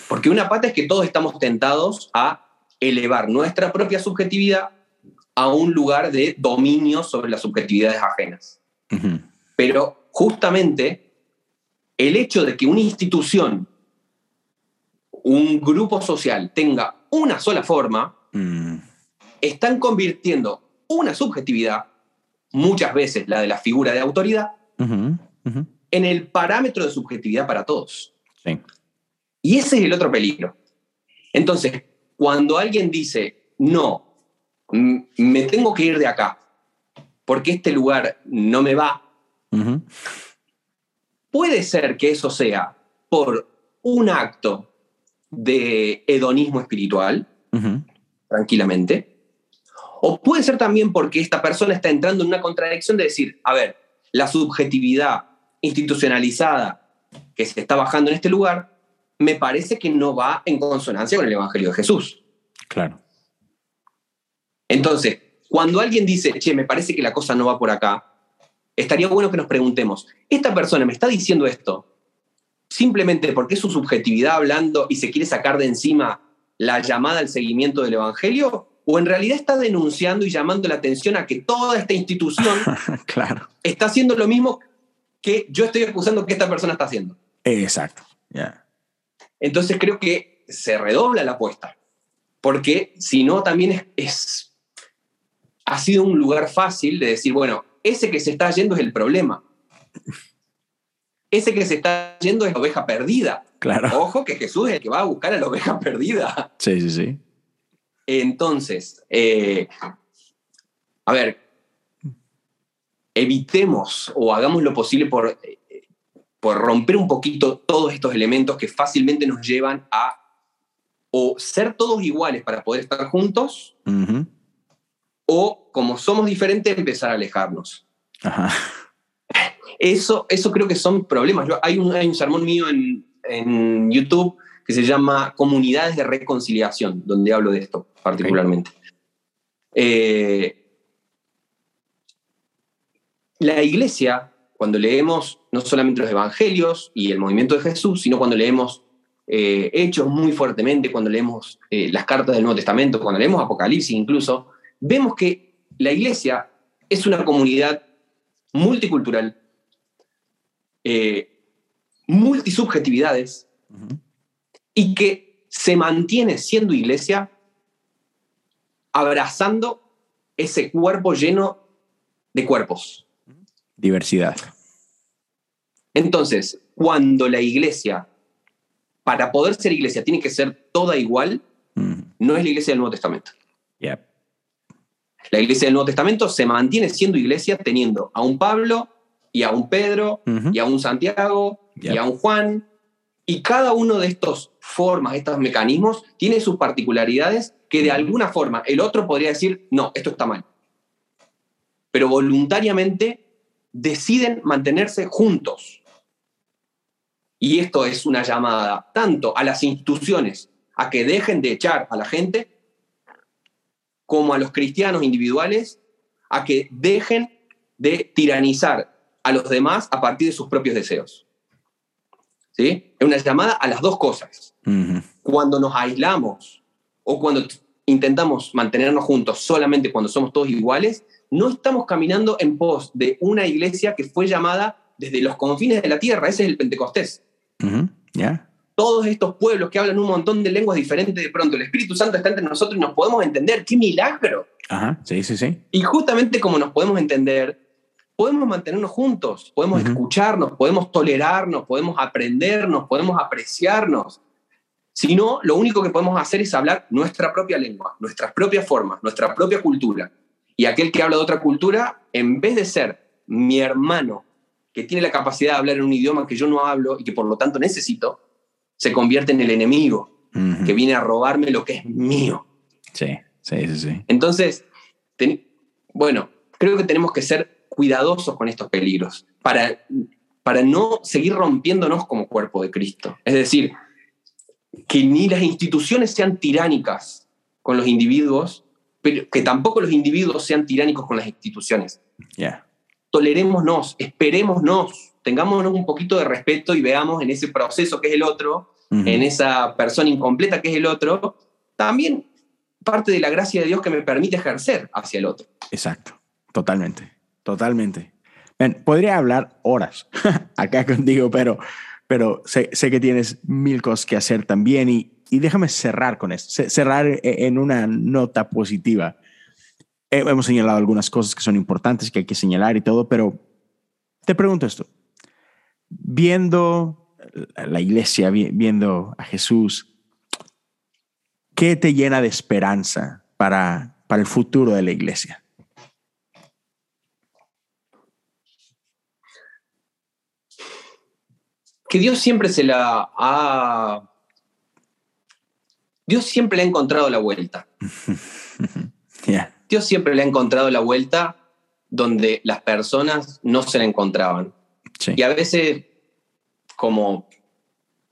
Porque una pata es que todos estamos tentados a elevar nuestra propia subjetividad a un lugar de dominio sobre las subjetividades ajenas. Pero justamente el hecho de que una institución, un grupo social tenga una sola forma, mm. están convirtiendo una subjetividad muchas veces la de la figura de autoridad, en el parámetro de subjetividad para todos. Sí. Y ese es el otro peligro. Entonces, cuando alguien dice, no, me tengo que ir de acá, porque este lugar no me va, puede ser que eso sea por un acto de hedonismo espiritual, tranquilamente, o puede ser también porque esta persona está entrando en una contradicción de decir, a ver, la subjetividad institucionalizada que se está bajando en este lugar, me parece que no va en consonancia con el Evangelio de Jesús. Claro. Entonces, cuando alguien dice, che, me parece que la cosa no va por acá, estaría bueno que nos preguntemos, ¿esta persona me está diciendo esto simplemente porque es su subjetividad hablando y se quiere sacar de encima la llamada al seguimiento del Evangelio? ¿O en realidad está denunciando y llamando la atención a que toda esta institución claro. está haciendo lo mismo que yo estoy acusando que esta persona está haciendo? Exacto. Entonces creo que se redobla la apuesta, porque si no también es ha sido un lugar fácil de decir, bueno, ese que se está yendo es el problema. Ese que se está yendo es la oveja perdida. Claro. Ojo que Jesús es el que va a buscar a la oveja perdida. Sí, sí, sí. Entonces, eh, a ver, evitemos o hagamos lo posible por, por romper un poquito todos estos elementos que fácilmente nos llevan a o ser todos iguales para poder estar juntos, o como somos diferentes, empezar a alejarnos. Eso, eso creo que son problemas. hay, un, hay un sermón mío en, en, YouTube que se llama Comunidades de Reconciliación, donde hablo de esto particularmente. Eh, la iglesia, cuando leemos no solamente los evangelios y el movimiento de Jesús, sino cuando leemos eh, Hechos muy fuertemente, cuando leemos eh, las cartas del Nuevo Testamento, cuando leemos Apocalipsis incluso, vemos que la iglesia es una comunidad multicultural, eh, multisubjetividades, y que se mantiene siendo iglesia abrazando ese cuerpo lleno de cuerpos. Diversidad. Entonces, cuando la iglesia, para poder ser iglesia, tiene que ser toda igual, no es la iglesia del Nuevo Testamento. La iglesia del Nuevo Testamento se mantiene siendo iglesia teniendo a un Pablo y a un Pedro y a un Santiago y a un Juan. Y cada uno de estos formas, estos mecanismos, tiene sus particularidades que de alguna forma el otro podría decir, no, esto está mal. Pero voluntariamente deciden mantenerse juntos. Y esto es una llamada tanto a las instituciones a que dejen de echar a la gente, como a los cristianos individuales a que dejen de tiranizar a los demás a partir de sus propios deseos. ¿Sí? Es una llamada a las dos cosas. Cuando nos aislamos o cuando intentamos mantenernos juntos solamente cuando somos todos iguales, no estamos caminando en pos de una iglesia que fue llamada desde los confines de la tierra. Ese es el Pentecostés. ¿Ya? todos estos pueblos que hablan un montón de lenguas diferentes, de pronto el Espíritu Santo está entre nosotros y nos podemos entender. ¡Qué milagro! Ajá, sí, sí, sí. Y justamente como nos podemos entender, podemos mantenernos juntos, podemos escucharnos, podemos tolerarnos, podemos aprendernos, podemos apreciarnos. Si no, lo único que podemos hacer es hablar nuestra propia lengua, nuestras propias formas, nuestra propia cultura. Y aquel que habla de otra cultura, en vez de ser mi hermano, que tiene la capacidad de hablar en un idioma que yo no hablo y que por lo tanto necesito, se convierte en el enemigo que viene a robarme lo que es mío. Sí, sí, sí. sí. Entonces, bueno, creo que tenemos que ser cuidadosos con estos peligros para, para no seguir rompiéndonos como cuerpo de Cristo. Es decir, que ni las instituciones sean tiránicas con los individuos, pero que tampoco los individuos sean tiránicos con las instituciones. Yeah. Tolerémonos, esperémonos, tengámonos un poquito de respeto y veamos en ese proceso que es el otro, en esa persona incompleta que es el otro, también parte de la gracia de Dios que me permite ejercer hacia el otro. Exacto, totalmente, totalmente. podría hablar horas acá contigo, pero, pero sé, sé, que tienes mil cosas que hacer también y, y déjame cerrar con esto, cerrar e, en una nota positiva. Hemos señalado algunas cosas que son importantes que hay que señalar y todo, pero te pregunto esto. Viendo la iglesia, viendo a Jesús, ¿qué te llena de esperanza para, para el futuro de la iglesia? Que Dios siempre se la ha... Dios siempre le ha encontrado la vuelta. Dios siempre le ha encontrado la vuelta donde las personas no se la encontraban. Y a veces, como,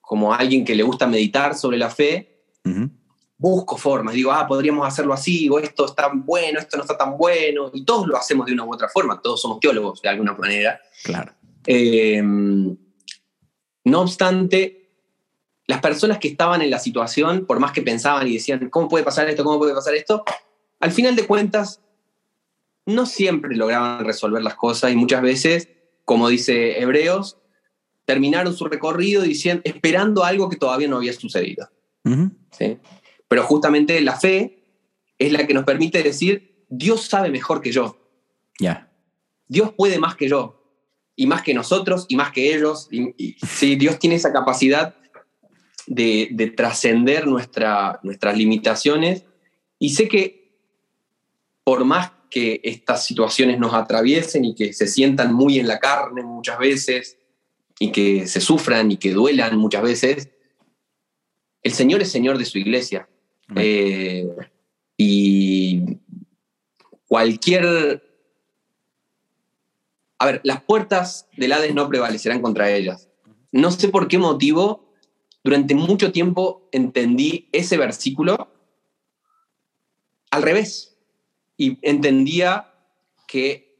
como alguien que le gusta meditar sobre la fe, busco formas, digo, ah, podríamos hacerlo así, o esto está bueno, esto no está tan bueno, y todos lo hacemos de una u otra forma, todos somos teólogos de alguna manera. Claro. Em, no obstante, las personas que estaban en la situación, por más que pensaban y decían, ¿cómo puede pasar esto? ¿Cómo puede pasar esto? Al final de cuentas, no siempre lograban resolver las cosas y muchas veces, como dice Hebreos, terminaron su recorrido diciendo, esperando algo que todavía no había sucedido. Pero justamente la fe es la que nos permite decir, Dios sabe mejor que yo. Ya. Dios puede más que yo, y más que nosotros, y más que ellos. Y, Dios tiene esa capacidad de, trascender nuestra, nuestras limitaciones. Y sé que por más que estas situaciones nos atraviesen y que se sientan muy en la carne muchas veces, y que se sufran y que duelan muchas veces, el Señor es Señor de su iglesia. Eh, y cualquier... A ver, las puertas del Hades no prevalecerán contra ellas. No sé por qué motivo, durante mucho tiempo entendí ese versículo al revés y entendía que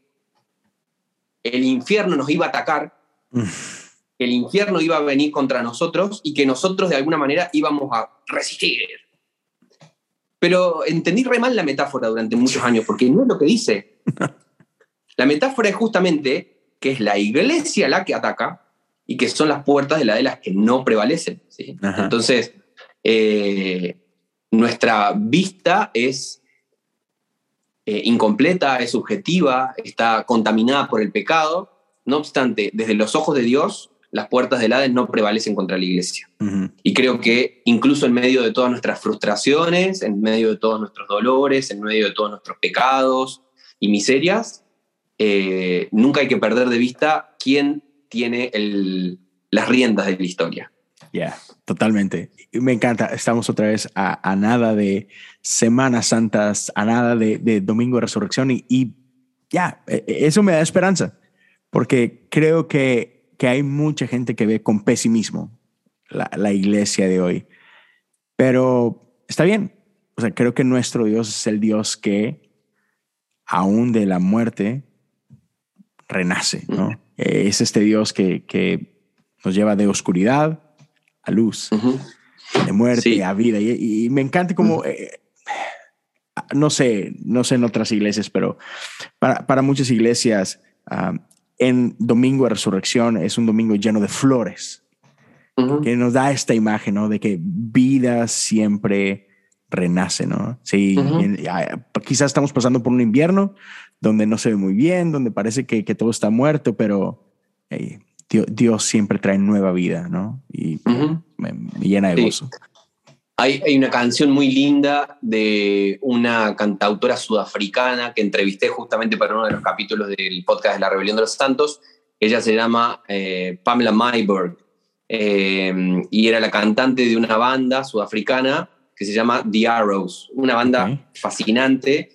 el infierno nos iba a atacar, que el infierno iba a venir contra nosotros y que nosotros de alguna manera íbamos a resistir. Pero entendí re mal la metáfora durante muchos años, porque no es lo que dice. La metáfora es justamente que es la iglesia la que ataca y que son las puertas de la de las que no prevalecen. Entonces, eh, nuestra vista es eh, incompleta, es subjetiva, está contaminada por el pecado. No obstante, desde los ojos de Dios, las puertas del Hades no prevalecen contra la iglesia. Y creo que incluso en medio de todas nuestras frustraciones, en medio de todos nuestros dolores, en medio de todos nuestros pecados y miserias, eh, nunca hay que perder de vista quién tiene las riendas de la historia. Ya, totalmente. Me encanta. Estamos otra vez a, nada de Semanas Santas, a nada de, Domingo de Resurrección y, ya, e, e, eso me da esperanza, porque creo que, que, hay mucha gente que ve con pesimismo la, la iglesia de hoy. Pero está bien. O sea, creo que nuestro Dios es el Dios que, aún de la muerte, renace, ¿no? Es este Dios que, que nos lleva de oscuridad a luz, de muerte a vida. Y, me encanta como, eh, no sé, no sé en otras iglesias, pero para, para muchas iglesias, en Domingo de Resurrección es un domingo lleno de flores, que nos da esta imagen, ¿no? De que vida siempre renace, ¿no? Sí, ah, quizás estamos pasando por un invierno donde no se ve muy bien, donde parece que, que todo está muerto, pero Dios, siempre trae nueva vida, ¿no? Y me, llena de gozo. Hay, hay, una canción muy linda de una cantautora sudafricana que entrevisté justamente para uno de los capítulos del podcast de la Rebelión de los Santos. Ella se llama eh, Pamela Myberg eh, y era la cantante de una banda sudafricana que se llama The Arrows, una banda fascinante.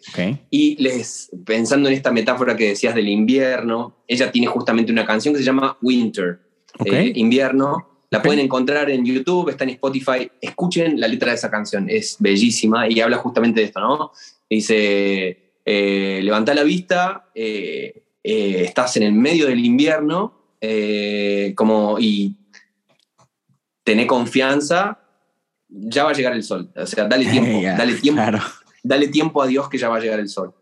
Y les, pensando en esta metáfora que decías del invierno, ella tiene justamente una canción que se llama Winter, eh, invierno. La pueden encontrar en YouTube, está en Spotify. Escuchen la letra de esa canción, es bellísima y habla justamente de esto, ¿no? Dice, eh, levanta la vista, eh, estás en el medio del invierno como, y tené confianza ya va a llegar el sol. O sea, dale tiempo, dale tiempo, dale tiempo a Dios que ya va a llegar el sol.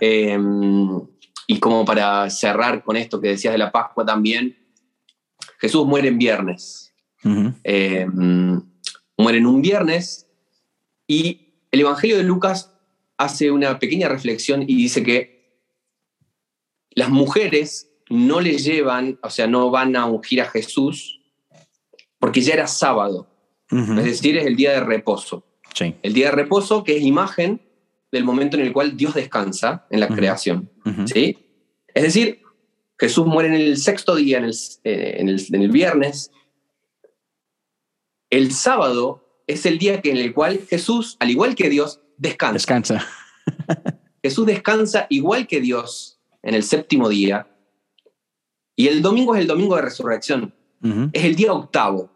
Em, y como para cerrar con esto que decías de la Pascua también, Jesús muere en viernes. Em, muere en un viernes y el Evangelio de Lucas hace una pequeña reflexión y dice que las mujeres no le llevan, o sea, no van a ungir a Jesús porque ya era sábado. Es decir, es el día de reposo. El día de reposo que es imagen del momento en el cual Dios descansa en la creación. ¿sí? Es decir, Jesús muere en el sexto día, en el, eh, en, el, en el, viernes. El sábado es el día que, en el cual Jesús, al igual que Dios, descansa. Descansa. Jesús descansa igual que Dios en el séptimo día. Y el domingo es el domingo de resurrección. Es el día octavo,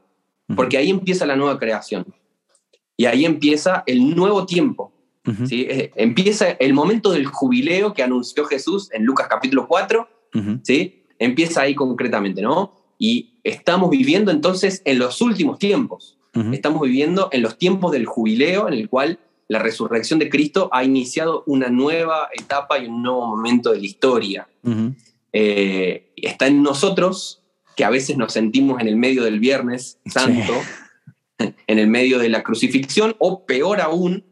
porque ahí empieza la nueva creación. Y ahí empieza el nuevo tiempo. ¿sí? Eh, empieza el momento del jubileo que anunció Jesús en Lucas capítulo 4. ¿sí? Empieza ahí concretamente, ¿no? Y estamos viviendo entonces en los últimos tiempos. Estamos viviendo en los tiempos del jubileo en el cual la resurrección de Cristo ha iniciado una nueva etapa y un nuevo momento de la historia. Eh, está en nosotros, que a veces nos sentimos en el medio del Viernes Santo, en el medio de la crucifixión, o peor aún,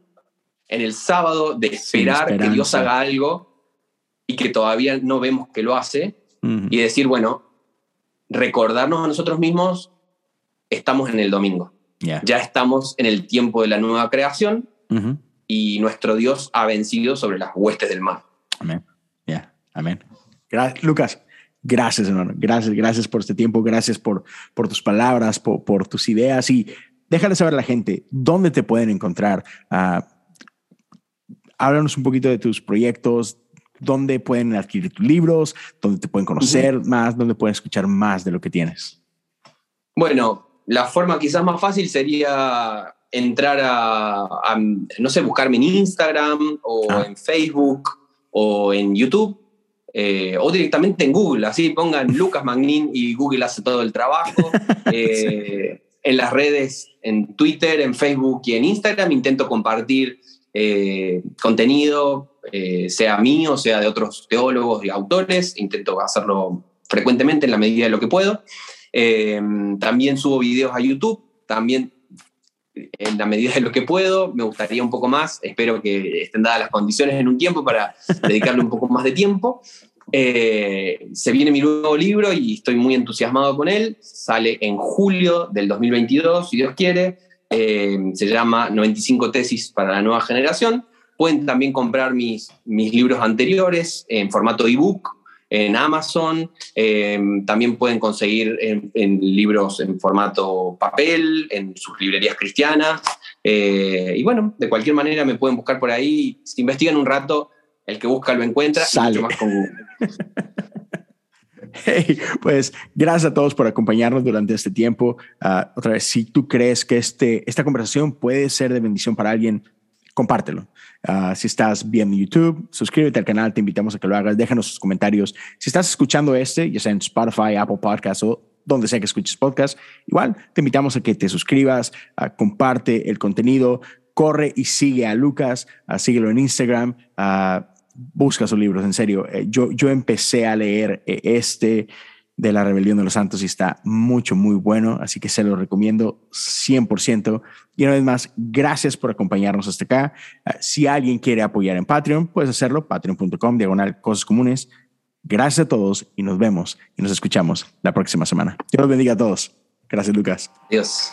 en el sábado de esperar que Dios haga algo y que todavía no vemos que lo hace, y decir, bueno, recordarnos a nosotros mismos, estamos en el domingo. Ya estamos en el tiempo de la nueva creación y nuestro Dios ha vencido sobre las huestes del mal. Amén. Ya, amén. Lucas, gracias, hermano. Gracias, gracias por este tiempo. Gracias por, por tus palabras, por, tus ideas y déjale saber a la gente dónde te pueden encontrar. Uh, háblanos un poquito de tus proyectos, dónde pueden adquirir tus libros, dónde te pueden conocer más, dónde pueden escuchar más de lo que tienes. Bueno, la forma quizás más fácil sería entrar a, no sé, buscarme en Instagram o ah. en Facebook o en YouTube eh, o directamente en Google, así pongan Lucas Magnin y Google hace todo el trabajo. Eh, en las redes, en Twitter, en Facebook y en Instagram intento compartir eh, contenido, sea mío, sea de otros teólogos y autores, intento hacerlo frecuentemente en la medida de lo que puedo. también subo videos a YouTube, también en la medida de lo que puedo, me gustaría un poco más, espero que estén dadas las condiciones en un tiempo para dedicarle un poco más de tiempo. Eh, se viene mi nuevo libro y estoy muy entusiasmado con él, sale en julio del 2022, si Dios quiere, eh, se llama 95 tesis para la nueva generación. Pueden también comprar mis, mis libros anteriores en formato ebook en Amazon, em, también pueden conseguir en, libros en formato papel, en sus librerías cristianas, eh, y bueno, de cualquier manera me pueden buscar por ahí, si investigan un rato, el que busca lo encuentra, Sale. más con Hey, pues gracias a todos por acompañarnos durante este tiempo. Ah, otra vez, si tú crees que este, esta conversación puede ser de bendición para alguien, compártelo. Ah, si estás viendo YouTube, suscríbete al canal, te invitamos a que lo hagas, déjanos sus comentarios. Si estás escuchando este, ya sea en Spotify, Apple Podcasts o donde sea que escuches podcast, igual te invitamos a que te suscribas, a comparte el contenido, corre y sigue a Lucas, a síguelo en Instagram, busca sus libros, en serio. Eh, yo, yo empecé a leer eh, este de la rebelión de los santos y está mucho, muy bueno, así que se lo recomiendo 100%. Y una vez más, gracias por acompañarnos hasta acá. Ah, si alguien quiere apoyar en Patreon, puedes hacerlo, patreon.com, diagonal, cosas comunes. Gracias a todos y nos vemos y nos escuchamos la próxima semana. Dios los bendiga a todos. Gracias, Lucas. Dios.